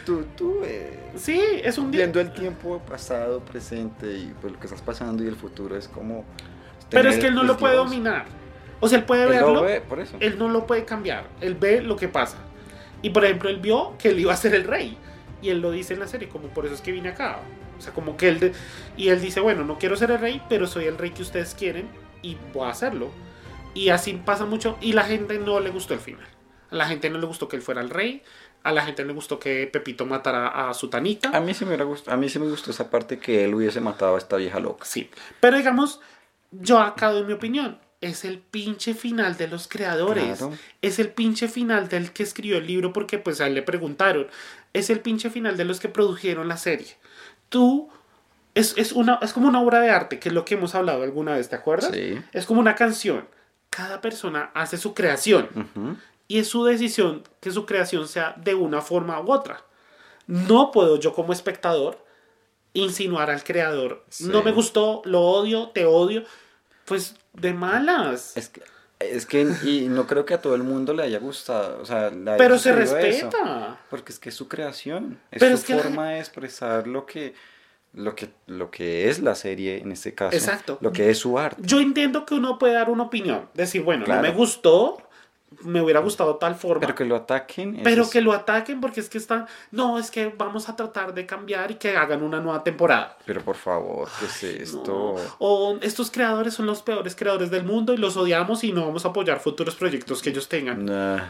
tú, tú eh, Sí, es un dios. viendo el tiempo pasado, presente y pues lo que estás pasando y el futuro es como... Pero es que él no lo puede dominar. O sea, él puede Él lo verlo. ve, por eso. él no lo puede cambiar. Él ve lo que pasa. Y por ejemplo, él vio que él iba a ser el rey. Y él lo dice en la serie, como por eso es que vine acá. O sea, como que él... de- y él dice, bueno, no quiero ser el rey, pero soy el rey que ustedes quieren y voy a hacerlo. Y así pasa mucho. Y la gente no le gustó el final. A la gente no le gustó que él fuera el rey. A la gente le gustó que Pepito matara a su Tanita. A mí, sí me hubiera gust- a mí sí me gustó esa parte que él hubiese matado a esta vieja loca. Sí. Pero digamos, yo acá doy mi opinión. Es el pinche final de los creadores. Claro. Es el pinche final del que escribió el libro porque pues a él le preguntaron. Es el pinche final de los que produjeron la serie. Tú... Es, es, una, es como una obra de arte, que es lo que hemos hablado alguna vez, ¿te acuerdas? Sí. Es como una canción. Cada persona hace su creación. Y es su decisión que su creación sea de una forma u otra. No puedo yo como espectador insinuar al creador. Sí. No me gustó, lo odio, te odio. Pues de malas. Es que, es que, y no creo que a todo el mundo le haya gustado, o sea, le haya Pero se eso, respeta. porque es que es su creación, es Pero su es que la forma de expresar lo que, lo que, lo que es la serie en este caso, Exacto. lo que es su arte. Yo entiendo que uno puede dar una opinión. Decir, bueno, Claro. no me gustó, me hubiera gustado tal forma. Pero que lo ataquen, pero es- que lo ataquen porque es que están. No, es que vamos a tratar de cambiar y que hagan una nueva temporada. pero por favor, ¿qué es No. esto? O estos creadores son los peores creadores del mundo y los odiamos y no vamos a apoyar futuros proyectos que ellos tengan. Nah.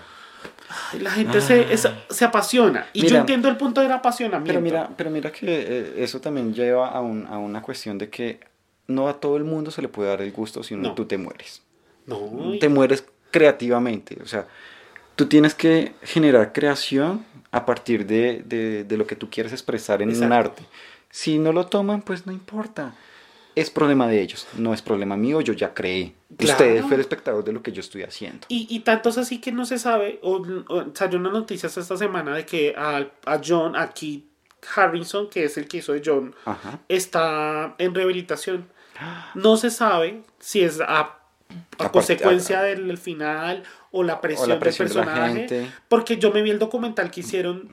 Ay, la gente se, es- se apasiona. Y yo Ah. Entiendo el punto del apasionamiento. Pero mira, pero mira que eh, eso también lleva a, un- a una cuestión de que no a todo el mundo se le puede dar el gusto si No. tú te mueres. No, te mueres creativamente. O sea, tú tienes que generar creación a partir de, de- de lo que tú quieres expresar en un Exacto. arte. Si no lo toman, pues no importa. Es problema de ellos, no es problema mío, yo ya creé. Claro. Ustedes fue el espectador de lo que yo estoy haciendo. Y, y tanto es así que no se sabe, o, o salió una noticia esta semana de que a, a John, a Keith Harrison, que es el que hizo de John, Ajá. está en rehabilitación. No se sabe si es a, a consecuencia a- del final o la presión, O la presión de del personaje. gente. Porque yo me vi el documental que hicieron,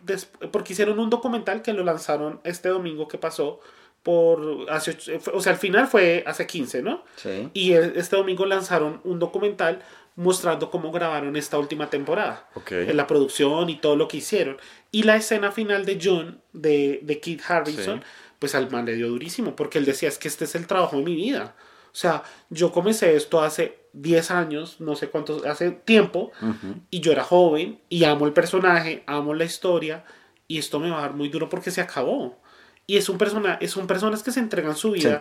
porque hicieron un documental que lo lanzaron este domingo que pasó por, hace, o sea, al final fue hace 15, ¿no? Sí. Y el- este domingo lanzaron un documental mostrando cómo grabaron esta última temporada. En la producción y todo lo que hicieron. Y la escena final de John, de, de Kit Harrison, Sí. pues al man le dio durísimo, porque él decía, es que este es el trabajo de mi vida. O sea, yo comencé esto hace 10 años, no sé cuántos, hace tiempo, y yo era joven, y amo el personaje, amo la historia, y esto me va a dar muy duro porque se acabó. Y es un persona, son personas que se entregan su Se vida.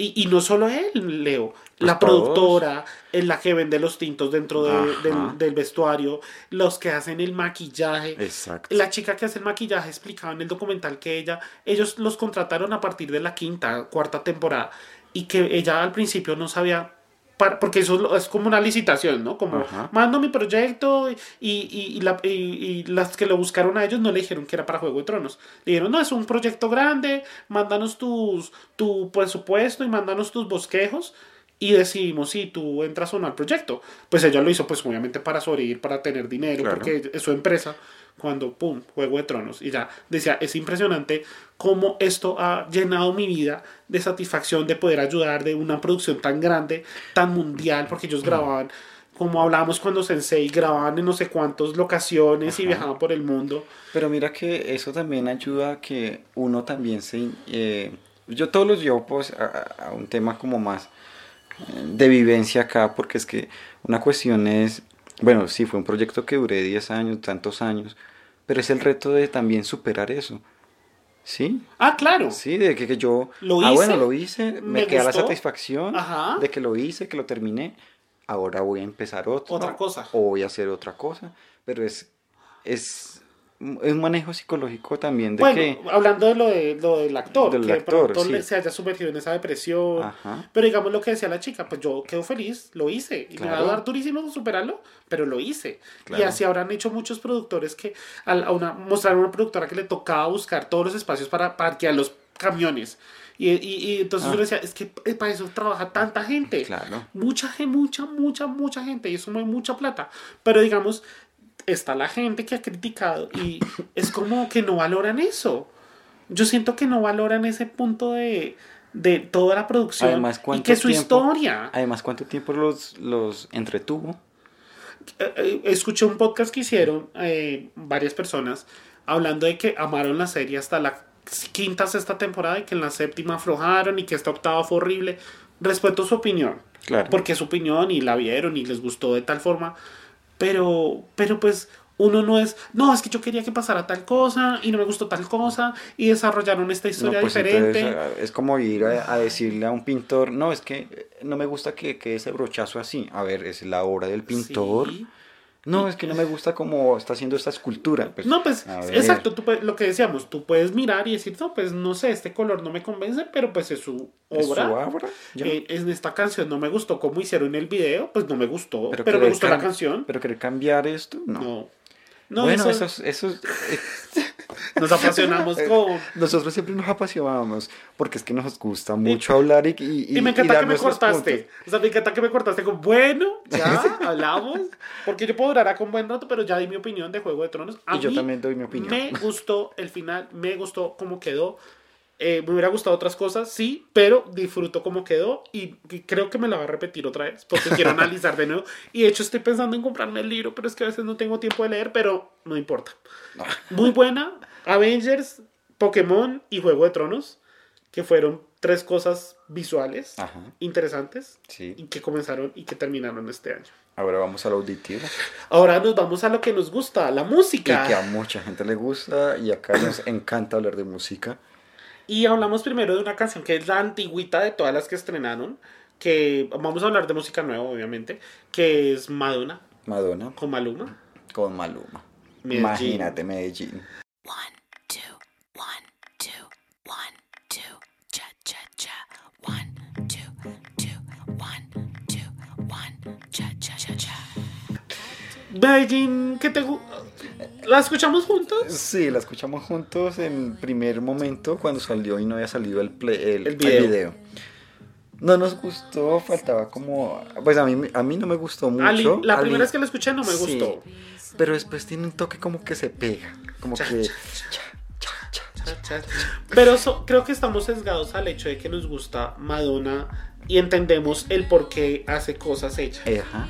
Y, y no solo él, Leo, Pues la todos. productora, la que vende los tintos dentro de- Ajá. del, del vestuario, los que hacen el maquillaje. Exacto. La chica que hace el maquillaje explicaba en el documental que ella, ellos los contrataron a partir de la quinta, cuarta temporada y que ella al principio no sabía, para- porque eso es como una licitación, ¿no? Como Ajá. mando mi proyecto y, y, y la- y- y las que lo buscaron a ellos no le dijeron que era para Juego de Tronos. Le dijeron, no, es un proyecto grande, mándanos tus, tu presupuesto y mándanos tus bosquejos y decidimos si tú entras o no al proyecto. Pues ella lo hizo pues obviamente para sobrevivir, para tener dinero, Claro. porque es su empresa. Cuando, pum, Juego de Tronos. Y ya decía, es impresionante cómo esto ha llenado mi vida de satisfacción de poder ayudar de una producción tan grande, tan mundial, porque ellos grababan, como hablábamos cuando Sensei, grababan en no sé cuántas locaciones y viajaban por el mundo. Pero mira que eso también ayuda a que uno también se, eh, yo todos los llevo pues a, a un tema como más eh, de vivencia acá, porque es que una cuestión es, bueno, sí, fue un proyecto que duré 10 años, tantos años, pero es el reto de también superar eso. ¿Sí? Ah, claro. Sí, de que, que yo... Lo ah, hice, bueno, lo hice, me, me queda la satisfacción Ajá. de que lo hice, que lo terminé. Ahora voy a empezar otro. Otra cosa. O voy a hacer otra cosa. Pero es, es, es un manejo psicológico también de bueno, que... hablando de lo, de lo del actor, Del que de actor, pronto sí. se haya sumergido en esa depresión. Ajá. Pero digamos lo que decía la chica, pues yo quedo feliz, lo hice. Y me va a Claro. dar durísimo superarlo, pero lo hice. Y Claro. así habrán hecho muchos productores que al- a una, mostraron a una productora que le tocaba buscar todos los espacios para parquear los camiones. Y, y, y entonces Ah. uno decía, es que eh, para eso trabaja tanta gente. Claro. Mucha gente, mucha, mucha, mucha gente. Y eso no hay mucha plata. Pero digamos, está la gente que ha criticado y es como que no valoran eso. Yo siento que no valoran ese punto de, de toda la producción Además, y ¿cuánto que su tiempo? historia. Además, ¿cuánto tiempo los, los entretuvo? Eh, eh, escuché un podcast que hicieron eh, varias personas hablando de que amaron la serie hasta la quinta, sexta temporada y que en la séptima aflojaron y que esta octava fue horrible. Respeto su opinión. Claro. porque es su opinión y la vieron y les gustó de tal forma, pero, pero pues uno no es, no, es que yo quería que pasara tal cosa y no me gustó tal cosa y desarrollaron esta No, historia pues diferente. entonces, es como ir a, a decirle a un pintor, no, es que eh, no me gusta que quede ese brochazo así. A ver, es la obra del pintor. Sí. No, es que no me gusta cómo está haciendo esta escultura. Pues, no, pues, exacto, tú lo que decíamos, tú puedes mirar y decir, no, pues no sé, este color no me convence, pero pues es su ¿Es su obra. obra? Eh, en esta canción no me gustó como hicieron el video, pues no me gustó, pero, Pero me gustó la canción. Pero querer cambiar esto, no. No. No, bueno, eso- eso, es- eso es- eh, nos apasionamos con... nosotros siempre nos apasionamos porque es que nos gusta mucho hablar y, y, Y me encanta dar que me cortaste. puntos. O sea, me encanta que me cortaste con, bueno, ya hablamos. Porque yo puedo durar acá un buen rato, pero ya di mi opinión de Juego de Tronos. A Y yo mí también doy mi opinión. Me gustó el final, me gustó cómo quedó. Eh, me hubiera gustado otras cosas, sí, pero disfruto cómo quedó y y creo que me la va a repetir otra vez porque quiero analizar de nuevo. Y de hecho estoy pensando en comprarme el libro, pero es que a veces no tengo tiempo de leer, pero no importa. Muy buena. Avengers, Pokémon y Juego de Tronos, que fueron tres cosas visuales Ajá, interesantes sí. y que comenzaron y que terminaron este año. Ahora vamos al auditivo. Ahora nos vamos a lo que nos gusta, la Y música. que a mucha gente le gusta y acá nos encanta hablar de música. Y hablamos primero de una canción que es la antigüita de todas las que estrenaron, que vamos a hablar de música nueva, obviamente, que es Madonna Madonna con Maluma. con Maluma. Medellín. Imagínate Medellín. One, two, one, two, one, two, cha cha cha. One, two, two, one, two, one, cha cha cha cha. Medellín, ¿qué te gu- ¿La escuchamos juntos? Sí, la escuchamos juntos en primer momento cuando salió y no había salido el, play- el, El el video. No nos gustó, faltaba como... Pues a mí, a mí no me gustó mucho. Ali, la Ali- primera vez que la escuché no me Sí, gustó. Pero después tiene un toque como que se pega. Como Cha, que... cha, cha, cha, cha, cha. Cha, cha. Pero so- creo que estamos sesgados al hecho de que nos gusta Madonna y entendemos el por qué hace cosas ella. Ajá.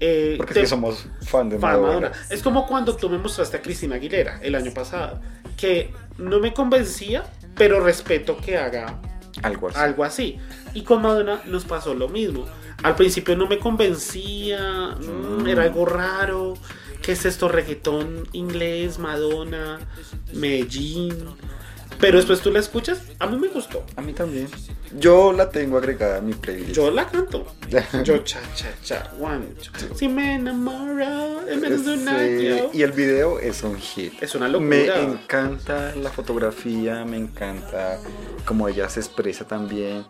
Eh, Porque te- es que somos fan de Madonna. Madonna. Es como cuando tú me mostraste a Cristina Aguilera el año pasado, que no me convencía, pero respeto que haga Algo así. algo así. Y con Madonna nos pasó lo mismo. Al principio no me convencía, mm, era algo raro. ¿Qué es esto? Reggaetón inglés, Madonna, Medellín. Pero después tú la escuchas, a mí me gustó. A mí también. Yo la tengo agregada a mi playlist. Yo la canto. Yo cha cha cha, one, two. Si me enamoro, en menos de un año. Sí, y el video es un hit. Es una locura. Me encanta la fotografía, me encanta cómo ella se expresa también.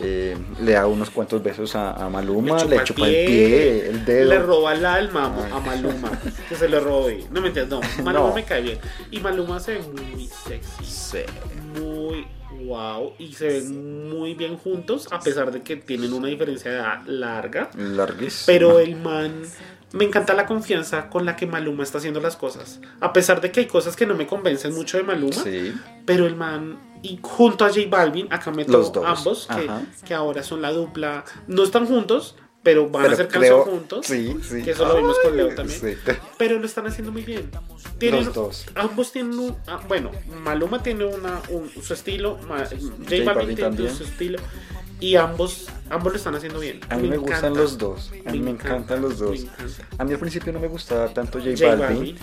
Eh, le da unos cuantos besos a, a Maluma, chupa le el chupa pie, el pie, el dedo. Le roba el alma Ay. a Maluma. Que se le robe. No me entiendes, no. Maluma No. me cae bien. Y Maluma se ve muy sexy. Sí. Muy wow. Y se ven muy bien juntos. A pesar de que tienen una diferencia de edad larga. Larguísimo. Pero el man. Me encanta la confianza con la que Maluma está haciendo las cosas. A pesar de que hay cosas que no me convencen mucho de Maluma. Sí. Pero el man, y junto a J Balvin, acá meto Los dos, ambos, que, que ahora son la dupla. No están juntos, pero van a hacer canción creo- juntos. Sí, sí. Que eso lo vimos con Leo también. sí. Pero lo están haciendo muy bien. Tienen, Los dos. Ambos tienen un. ah, bueno, Maluma tiene una, un- su estilo. Ma- J Balvin tiene también. su estilo. Y ambos, ambos lo están haciendo bien. A mí me, gustan encanta. los dos. A mí me encantan los dos. encanta. A mí al principio no me gustaba tanto J, J Balvin, Balvin.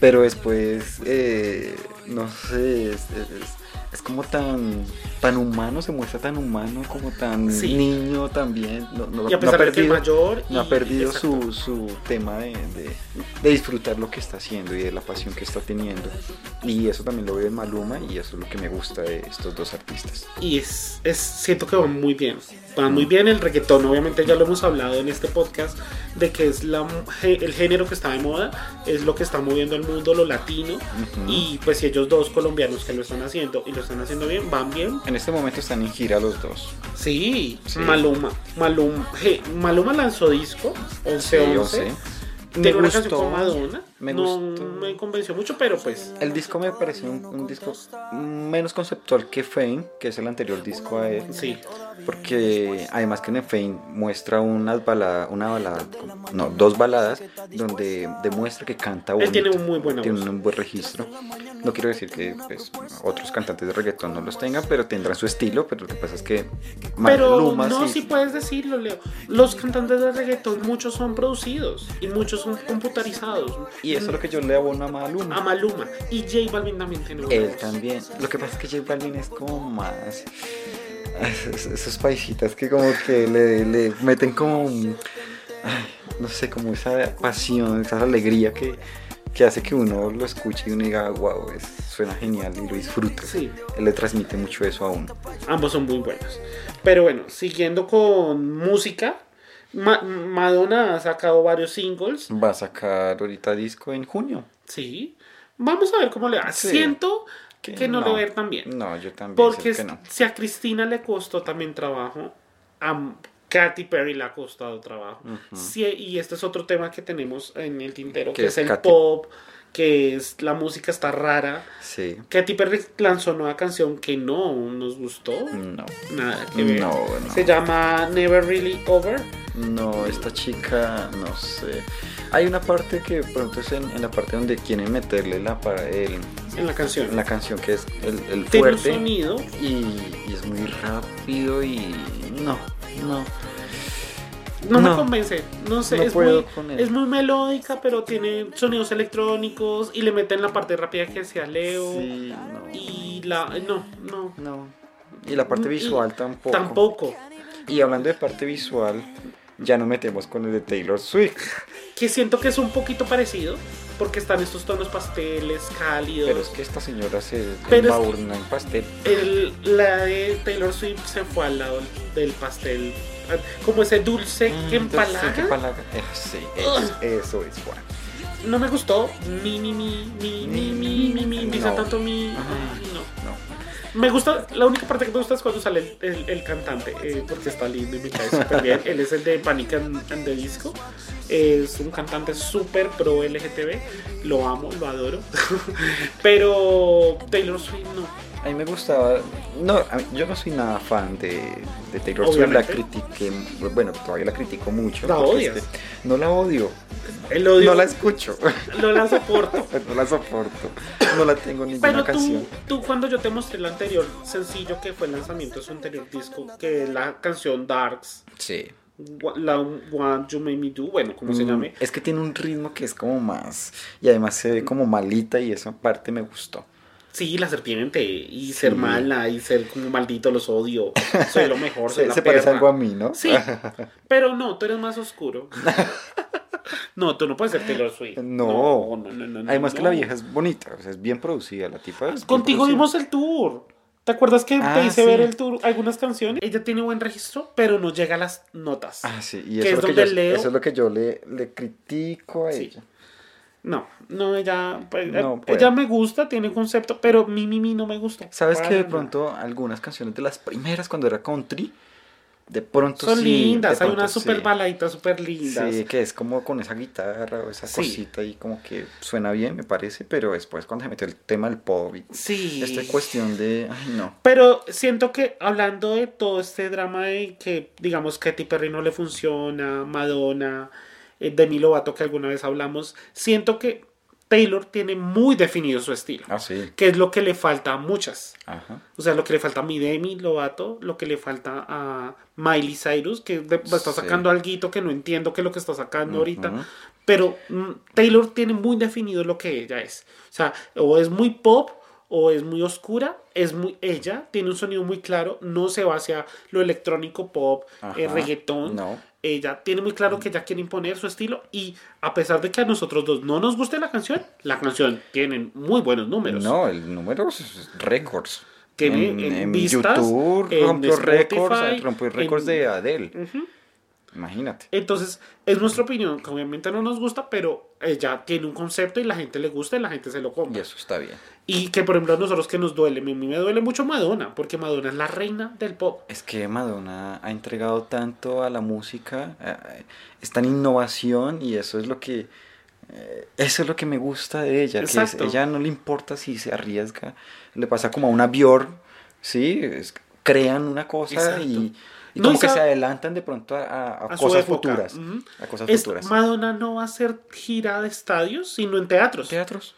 pero después, eh, no sé, es, es- es como tan tan humano, se muestra tan humano, como tan Sí. niño también. No, no- Y a no pesar ha de que es perdido, mayor. no ha y- perdido su, su tema de, de- de disfrutar lo que está haciendo y de la pasión que está teniendo. Y eso también lo veo en Maluma y eso es lo que me gusta de estos dos artistas. Y es, es, siento que van muy bien. Van muy bien el reggaetón, obviamente ya lo hemos hablado en este podcast, de que es la, el género que está de moda, es lo que está moviendo el mundo, lo latino. Ujú. Y pues si ellos dos colombianos que lo están haciendo y lo están haciendo bien, van bien. En este momento están en gira los dos. Sí, Sí. Maluma. Maluma, je- Maluma lanzó disco, 11 Sí, 11. 11. Tiene una canción gustó. con Madonna. Me no gustó. me convenció mucho, pero pues El disco me pareció un, un disco menos conceptual que Fame, que es el anterior disco a él. sí. Porque además que en Fame muestra unas balada, una balada, no, dos baladas, donde demuestra que canta Él bonito. tiene un muy buena tiene un buen registro. No quiero decir que pues, otros cantantes de reggaetón no los tengan, pero tendrán su estilo. Pero lo que pasa es que Pero Maluma no, sí- si puedes decirlo, Leo. Los cantantes de reggaetón, muchos son producidos y muchos son computarizados. Y eso es lo que yo le abono a Maluma. A Maluma. Y J Balvin también tiene buena Él voz. también. Lo que pasa es que J Balvin es como más. es- Esos paisitas que como que le, le meten como. ay, no sé, como esa pasión, esa alegría que, que hace que uno lo escuche y uno diga, wow, es, suena genial y lo disfruta. Sí. Él le transmite mucho eso a uno. Ambos son muy buenos. Pero bueno, siguiendo con música. Ma- Madonna ha sacado varios singles. Va a sacar ahorita disco en junio. Sí. Vamos a ver cómo le va. Sí. Siento que, no, a ir tan bien. No, yo también. Porque siento que no. si a Cristina le costó también trabajo, a Katy Perry le ha costado trabajo. Sí, y este es otro tema que tenemos en el tintero, Que que es es el Katy. pop, que es la música está rara. Sí. Katy Perry lanzó nueva canción que no nos gustó. No. Nada que ver. No, no. Se llama Never Really Over. No, esta chica, no sé. Hay una parte que pronto es en, en la parte donde quieren meterle la, para el, En la canción. la canción que es el, el Tiene un fuerte sonido. y, y es muy rápido y no, no. No, me convence. No sé, No es, muy, es muy melódica, pero tiene sonidos electrónicos y le meten la parte rápida que decía Leo. Sí, no. Y la. No, no. No. Y la parte Y visual tampoco. Tampoco. Y hablando de parte visual, ya no metemos con el de Taylor Swift. Que siento que es un poquito parecido. Porque están estos tonos pasteles, cálidos. Pero es que esta señora se embaurna en pastel. El- la de Taylor Swift se fue al lado del pastel. Como ese dulce que Mm, empalaga. que empalaga. Eh, sí, eso, eso es Juan. No me gustó. Mi, mi, mi, mi, mi, mi, mi, mi. Dice No. tanto mi. Ay, no. No. Me gusta, la única parte que me gusta es cuando sale el, el- el cantante, eh, porque está lindo y me cae súper bien. Él es el de Panic and, and the Disco. Es un cantante súper pro LGTB. Lo amo, lo adoro. Pero Taylor Swift no. A mí me gustaba. No, a mí- yo no soy nada fan de, de Taylor Swift. La critiqué. Bueno, todavía la critico mucho. ¿La odias? es que no la odio. Lo odio, No la escucho. no la soporto. no la soporto. No la tengo en ninguna Pero tú, canción. tú cuando yo te mostré el anterior sencillo que fue el lanzamiento de su anterior disco, que es la canción Darks, Sí. What- la What You Made Me Do, bueno, como se Mm, llame. Es que tiene un ritmo que es como más. Y además se ve como malita y esa parte me gustó. Sí, la serpiente y Sí. ser mala y ser como maldito los odio. Soy lo mejor, soy Se, la se parece algo a mí, ¿no? Sí, pero no, tú eres más oscuro. No, tú no puedes ser Taylor Swift. No. no, no, no, Además que la vieja es bonita, o sea, es bien producida la tipa. es Contigo vimos el tour. ¿Te acuerdas que Ah, te hice sí. ver el tour, algunas canciones? Ella tiene buen registro, pero no llega a las notas. Ah, sí, y eso es lo que donde yo, Leo- eso es lo que yo le, le critico a Sí. ella. No, no, ella, pues, No eh, puede. ella me gusta, tiene concepto, pero mi, mi, mi no me gusta. ¿Sabes que de nada. pronto algunas canciones de las primeras cuando era country de pronto Son sí, lindas, hay unas super sí. baladitas super lindas. Sí, que es como con esa guitarra o esa Sí. cosita y como que suena bien, me parece, pero después cuando se metió el tema del pop y Sí. esta cuestión de, ay no, Pero siento que hablando de todo este drama de que, digamos, Katy Perry no le funciona, Madonna, Demi Lovato que alguna vez hablamos, siento que Taylor tiene muy definido su estilo, ah sí, que es lo que le falta a muchas. ajá, O sea, lo que le falta a mi Demi Lovato, lo que le falta a Miley Cyrus, que de- está Sí. sacando algo que no entiendo qué es lo que está sacando ahorita. Ujú. Pero mm, Taylor tiene muy definido lo que ella es. O sea, o es muy pop o es muy oscura, es muy ella, tiene un sonido muy claro, no se va hacia lo electrónico pop, eh, Ajá. reggaetón. No. Ella tiene muy claro que ella quiere imponer su estilo y a pesar de que a nosotros dos no nos guste la canción, la canción tiene muy buenos números. No, el número es récords. Tiene en, en en vistas, YouTube rompió récords, rompió récords de Adele. Ujú. Imagínate. Entonces, es nuestra opinión, que obviamente no nos gusta, pero ella tiene un concepto y la gente le gusta y la gente se lo Y compra. eso está bien. Y que, por ejemplo, a nosotros que nos duele, a mí me duele mucho Madonna, porque Madonna es la reina del pop. Es que Madonna ha entregado tanto a la música, eh, es tan innovación y eso es lo que eh, eso es lo que me gusta de ella, que es- ella no le importa si se arriesga, le pasa como a una Björk, sí, Es- crean una cosa Exacto. y, y No, como y que se adelantan de pronto a, a- a A su cosas futuras, a cosas Es- futuras. Madonna no va a hacer gira de estadios, sino en teatros. Teatros.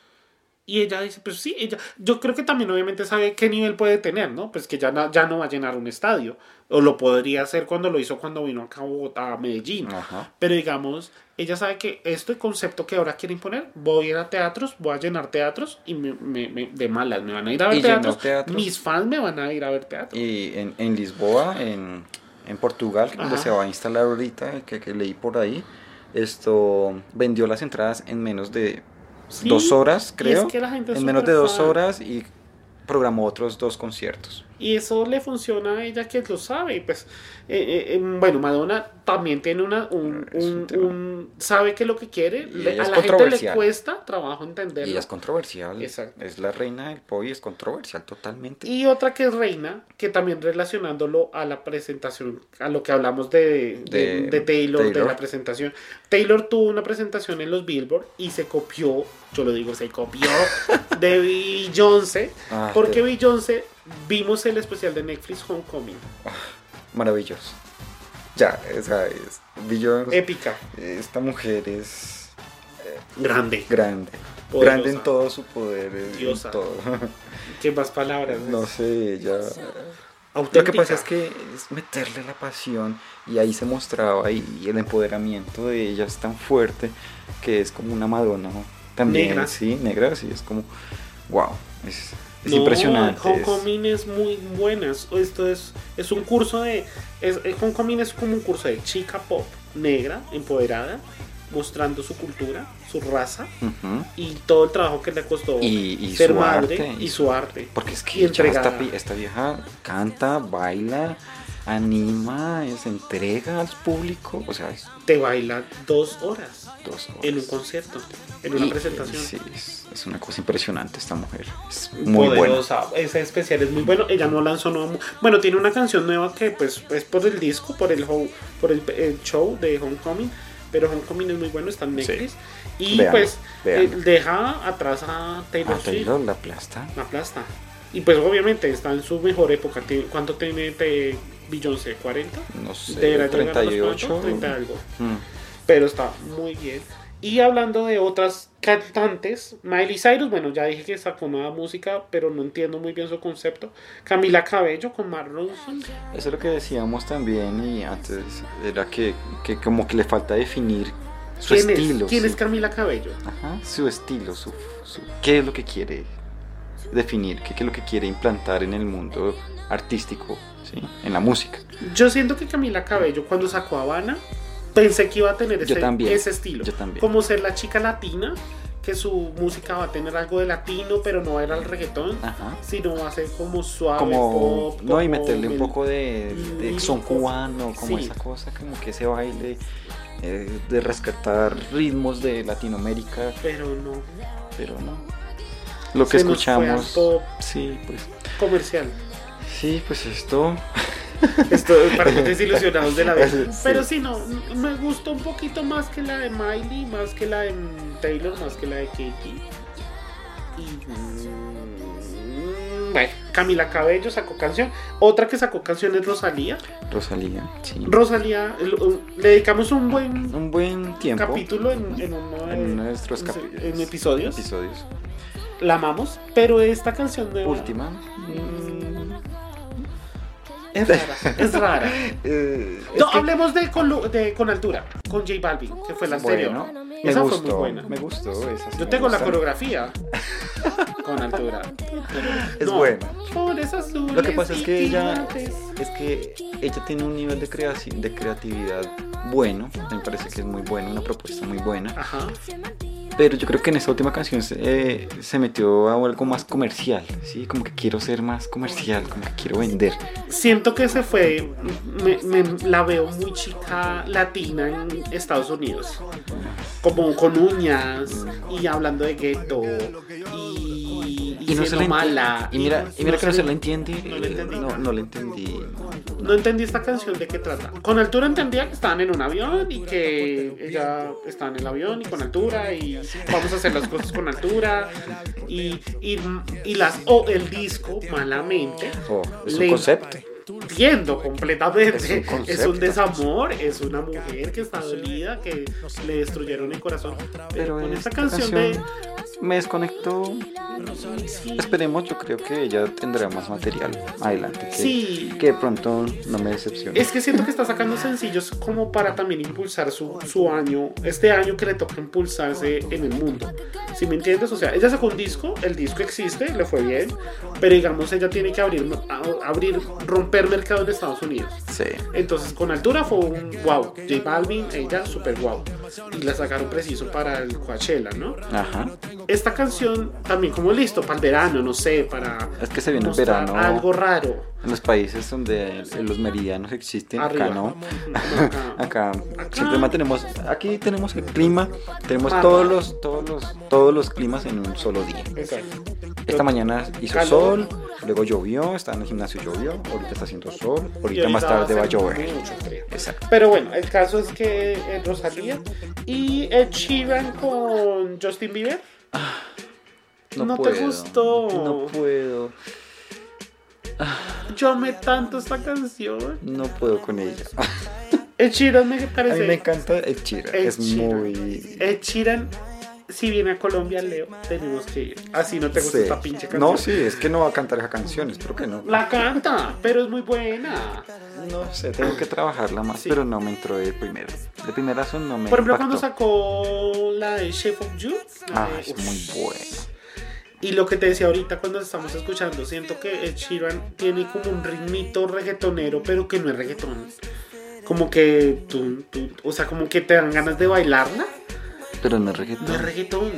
Y ella dice, pues sí, ella, yo creo que también obviamente sabe qué nivel puede tener, ¿no? Pues que ya, no- ya no va a llenar un estadio. O lo podría hacer cuando lo hizo cuando vino acá a Bogotá, a Medellín. Ajá. Pero digamos, ella sabe que este concepto que ahora quiere imponer, voy a ir a teatros, voy a llenar teatros y me, me- me- de malas me van a ir a ver teatros, teatros. Mis fans me van a ir a ver teatros. Y en, en Lisboa, en, en Portugal, donde se va a instalar ahorita, que, que leí por ahí, esto vendió las entradas en menos de Sí, dos horas, creo. es que la gente es en menos de dos fan. horas y programó otros dos conciertos. Y eso le funciona a ella que lo sabe. y Pues, eh, eh, eh, bueno, Madonna también tiene una, un, Es un un- tema. un- sabe que lo que quiere. Y le- a la gente le cuesta trabajo Y entenderlo. ella es controversial. Exacto. Es la reina del pop y es controversial totalmente. Y otra que es reina, que también relacionándolo a la presentación, a lo que hablamos de, de, De de Taylor, de la presentación. Taylor tuvo una presentación en los Billboard y se copió, yo lo digo, se copió de Beyoncé, Ah, porque Beyoncé vimos el especial de Netflix Homecoming, Maravilloso. Ya, esa es. Épica, esta mujer es grande, grande. Poderosa. Grande en todo su poder. en Diosa. todo. qué más palabras. No sé, ella... Lo Auténtica. que pasa es que es meterle la pasión y ahí se mostraba y, y el empoderamiento de ella es tan fuerte que es como una Madonna también, Negra. sí, negra, sí, es como, wow, es, es No, impresionante. es- Homecoming es muy buena. es- Esto es, es un curso de. Es, el Homecoming es como un curso de chica pop negra, empoderada, mostrando su cultura, su raza y todo el trabajo que le costó Y- y ser su madre arte, y su arte. Porque es que esta, esta vieja canta, baila, anima, se entrega al público, o sea, es Te baila dos horas dos horas. en un concierto, en una Y- presentación. Sí, es, es una cosa impresionante esta mujer. Es muy buena. poderosa. Ese especial es muy bueno. Ella no lanzó nueva. mu- Bueno, tiene una canción nueva que pues es por el disco, por el home- por el, el show de Homecoming. Pero Homecoming es muy bueno, está en Sí. Netflix. Y pues eh, deja atrás a Taylor Swift. Taylor la aplasta. La aplasta. Y pues obviamente está en su mejor época. ¿Cuánto tiene te, Beyoncé? ¿40? No sé, los 38. 40, 30 algo. Mm. Pero está muy bien. Y hablando de otras cantantes, Miley Cyrus, bueno, ya dije que sacó nueva música, pero no entiendo muy bien su concepto. Camila Cabello con Mark Ronson. Eso es lo que decíamos también y antes era que, que como que le falta definir su ¿Quién estilo. es? ¿Quién sí. es Camila Cabello? Ajá, su estilo, su, su- qué es lo que quiere definir, qué, qué es lo que quiere implantar en el mundo artístico, ¿sí? en la música. Yo siento que Camila Cabello cuando sacó Habana, pensé que iba a tener ese, también, ese estilo. yo también. Como ser la chica latina, que su música va a tener algo de latino, pero no era el reggaetón, Ajá. sino va a ser como suave. Como, pop, no, y meterle un poco de, de lírico. son cubano, como Sí. esa cosa, como que ese baile eh, de rescatar ritmos de Latinoamérica, Pero no. pero no. Lo que Se nos fue al escuchamos, pop sí, pues, comercial. sí, pues esto Esto para los desilusionados de la. Sí. Pero sí, no, me gustó un poquito más que la de Miley, más que la de Taylor, más que la de Katie. Y. mm, Bueno, Camila Cabello sacó canción. Otra que sacó canción es Rosalía. Rosalía, sí. Rosalía, le dedicamos un buen Un buen tiempo capítulo en, en uno de en nuestros en episodios. episodios. La amamos, pero esta canción de Última. es rara, es rara. Eh, es No, que- hablemos de con, Lu- de con altura, con J Balvin, que fue la anterior. bueno, me Esa fue muy buena. me gustó esa. sí Yo tengo la coreografía con altura. Es No, buena. Lo que pasa es que ella es que ella tiene un nivel de, creaci- de creatividad bueno, me parece que es muy bueno, una propuesta muy buena, Ajá. Pero yo creo que en esta última canción se, eh, se metió a algo más comercial, sí, como que quiero ser más comercial, como que quiero vender. Siento que se fue, me- la veo muy chica latina en Estados Unidos. Como con uñas y hablando de gueto y, Y no se enti- mala. Y mira, y mira que no se la entiende. no la entendí. No, no la entendí. No entendí esta canción de qué trata. Con altura entendía que estaban en un avión y que ella estaba en el avión y con altura y vamos a hacer las cosas con altura y, y, y las o el disco malamente Oh, es un Le- concepto. entiendo completamente. Es un Es un, concepto. desamor, es una mujer que está dolida, que le destruyeron el corazón. Pero, con esta canción, de. Me desconectó. Sí, Esperemos, yo creo que ella tendrá más material adelante. Que, Sí. que de pronto no me decepcione. Es que siento que está sacando sencillos como para también impulsar su, su año, este año que le toca impulsarse en el mundo. ¿Sí me entiendes? O sea, ella sacó un disco, el disco existe, le fue bien, pero digamos ella tiene que abrir, a- abrir romper mercado en Estados Unidos. Sí. Entonces con altura fue un wow, J Balvin, ella super wow. Y la sacaron preciso para el Coachella, ¿no? Ajá. Esta canción también como listo, para el verano, no sé, para Es que se viene el verano. algo raro. En los países donde los meridianos existen, Arriba. acá no. Acá. Acá, siempre mantenemos, aquí tenemos el clima, tenemos todos los, todos los, todos los climas en un solo día. Exacto. Esta mañana hizo Calor. sol, luego llovió, estaba en el gimnasio llovió, ahorita está haciendo sol, ahorita más tarde va a llover. mucho frío. Exacto. Pero bueno, el caso es que Rosalía y Ed Sheeran con Justin Bieber. No te gustó. No puedo, Yo amé tanto esta canción. no puedo con ella. Ed Sheeran me A parece. mí me encanta Ed Sheeran, Ed es muy... Ed Sheeran, si viene a Colombia, Leo, tenemos que ir. Así no te gusta Sí. esta pinche canción. No, sí, es que no va a cantar esa canción, espero que no. La canta, pero es muy buena. No sé, tengo que trabajarla más, Sí. pero no me entró de primero. De primerazo no me Por ejemplo, impactó. cuando sacó la de Shape of You. Ah, de- es muy bueno. Y lo que te decía ahorita cuando estamos escuchando, siento que Ed Sheeran tiene como un ritmito reggaetonero, pero que no es reggaetón. Como que tú, tú- o sea, como que te dan ganas de bailarla, Pero no es reggaetón. no es reggaetón.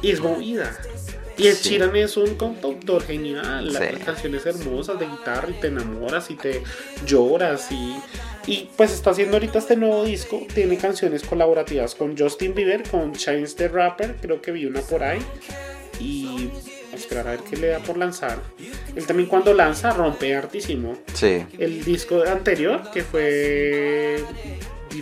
Y es movida. Y Ed Sí. Sheeran es un cantautor genial, las Sí. canciones hermosas de guitarra y te enamoras y te lloras y, y pues está haciendo ahorita este nuevo disco, tiene canciones colaborativas con Justin Bieber, con Chance the Rapper, creo que vi una por ahí y a esperar a ver qué le da por lanzar. Él también cuando lanza rompe hartísimo. Sí, El disco anterior que fue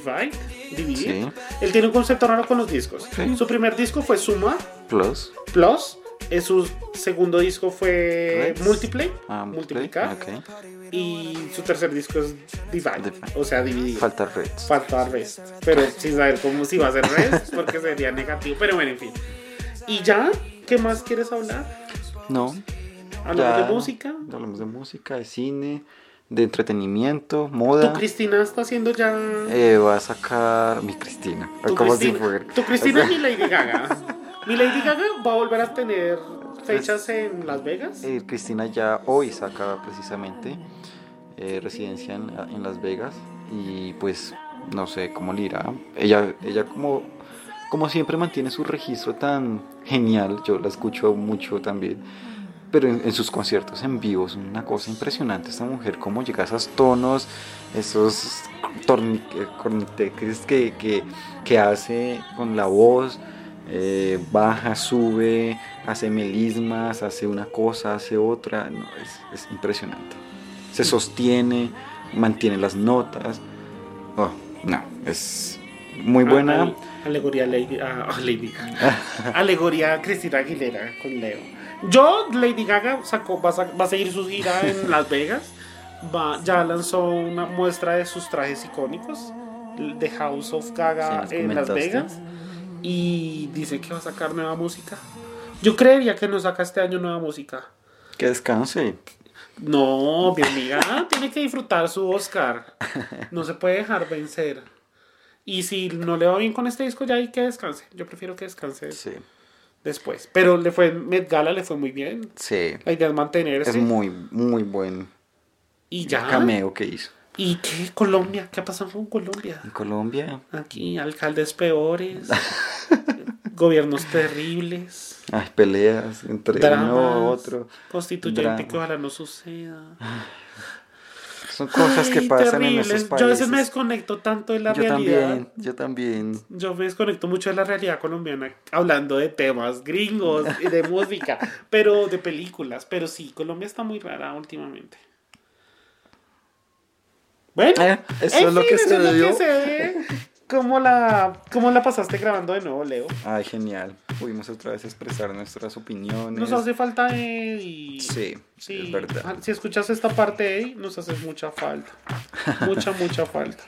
Divide, Dividir, sí. él tiene un concepto raro con los discos. Sí. Su primer disco fue Suma Plus. Plus. eh, Su segundo disco fue Reds. Multiplay, Ah, multiplicar. ok. Y su tercer disco es Divide, Divide. o sea, dividido. Falta Reds. Falta Rest. Pero sin saber cómo si va a ser Rest, porque sería negativo. Pero bueno, en fin. ¿Y ya? ¿Qué más quieres hablar? No. ¿Hablamos ya de música? Hablamos de música, de cine, de entretenimiento, ¿Tu moda. Cristina está haciendo ya. Eh, va a sacar mi Cristina. tu si Cristina, fuera. tu Cristina O sea, mi Lady Gaga. Mi Lady Gaga va a volver a tener fechas en Las Vegas. eh, Cristina ya hoy saca precisamente eh, residencia en, en Las Vegas y pues no sé cómo le irá. Ella, ella como, como siempre mantiene su registro tan genial, yo la escucho mucho también, pero en, en sus conciertos en vivo es una cosa impresionante esta mujer, cómo llega a esos tonos, esos eh, corniquetes que, que, que hace con la voz. eh, baja, sube, hace melismas, hace una cosa, hace otra, no, es, es impresionante. se sostiene, mantiene las notas. Oh, no, es muy buena. Ah, alegoría Lady, ah, Lady alegoría Cristina Aguilera con Leo. Yo, Lady Gaga sacó, va, a, sa- va a seguir su gira en Las Vegas. Va, ya lanzó una muestra de sus trajes icónicos. The House of Gaga en Las. Vegas. Y dice que va a sacar nueva música. Yo creería que no saca este año nueva música. Que descanse. No, mi amiga tiene que disfrutar su Oscar. No se puede dejar vencer. Y si no le va bien con este disco, ya hay que descanse. Yo prefiero que descanse Sí, después. Pero le fue Met Gala le fue muy bien. sí. La idea es mantenerse. Es muy, muy buen y ya. cameo que hizo. ¿Y qué? Colombia. ¿Qué ha pasado con Colombia? En Colombia, Aquí, alcaldes peores. gobiernos terribles. hay peleas entre Dramas. uno u otro. Constituyente Drama. que ojalá no suceda. Son cosas que pasan en Yo a veces me desconecto tanto de la yo realidad. también, yo también. Yo me desconecto mucho de la realidad colombiana hablando de temas gringos y de música, pero de películas. Pero sí, Colombia está muy rara últimamente. Bueno, Eh, eso es lo fin, que eso se es lo dio. que se ve. ¿Cómo la, ¿Cómo la pasaste grabando de nuevo, Leo? Ay, genial. Pudimos otra vez expresar nuestras opiniones. Nos hace falta Eddie. Sí, Sí, es verdad. ah, Si escuchas esta parte, Eddie, nos hace mucha falta. Mucha, mucha falta.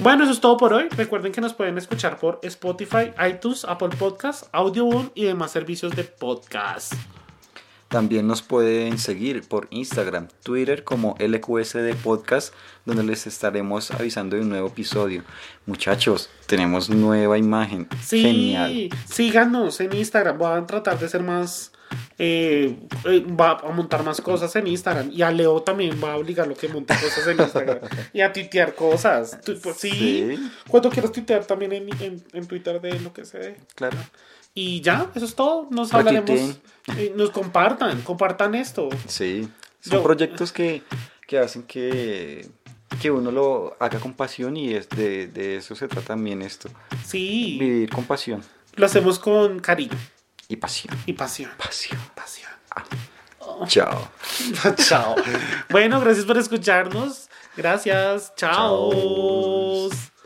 Bueno, eso es todo por hoy. Recuerden que nos pueden escuchar por Spotify, iTunes, Apple Podcasts, Audioboom y demás servicios de podcast. También nos pueden seguir por Instagram, Twitter como LQSD Podcast, donde les estaremos avisando de un nuevo episodio. Muchachos, tenemos nueva imagen. Sí, Genial. síganos en Instagram. Voy a tratar de ser más. eh, eh, va a montar más cosas en Instagram. Y a Leo también va a obligarlo que monte cosas en Instagram. y a tuitear cosas. Tu- pues, sí. Sí. Cuando quieras tuitear también en, en, en Twitter de lo que se. Claro. Y ya, eso es todo. Nos hablaremos. nos compartan, compartan esto. Sí. Son Yo- proyectos que, que hacen que, que uno lo haga con pasión y es de, de eso se trata también esto. Sí, Vivir con pasión. lo hacemos con cariño Y pasión. y pasión. Pasión. Pasión. Chao. Chao. Bueno, gracias por escucharnos. Gracias. Chao. Chao.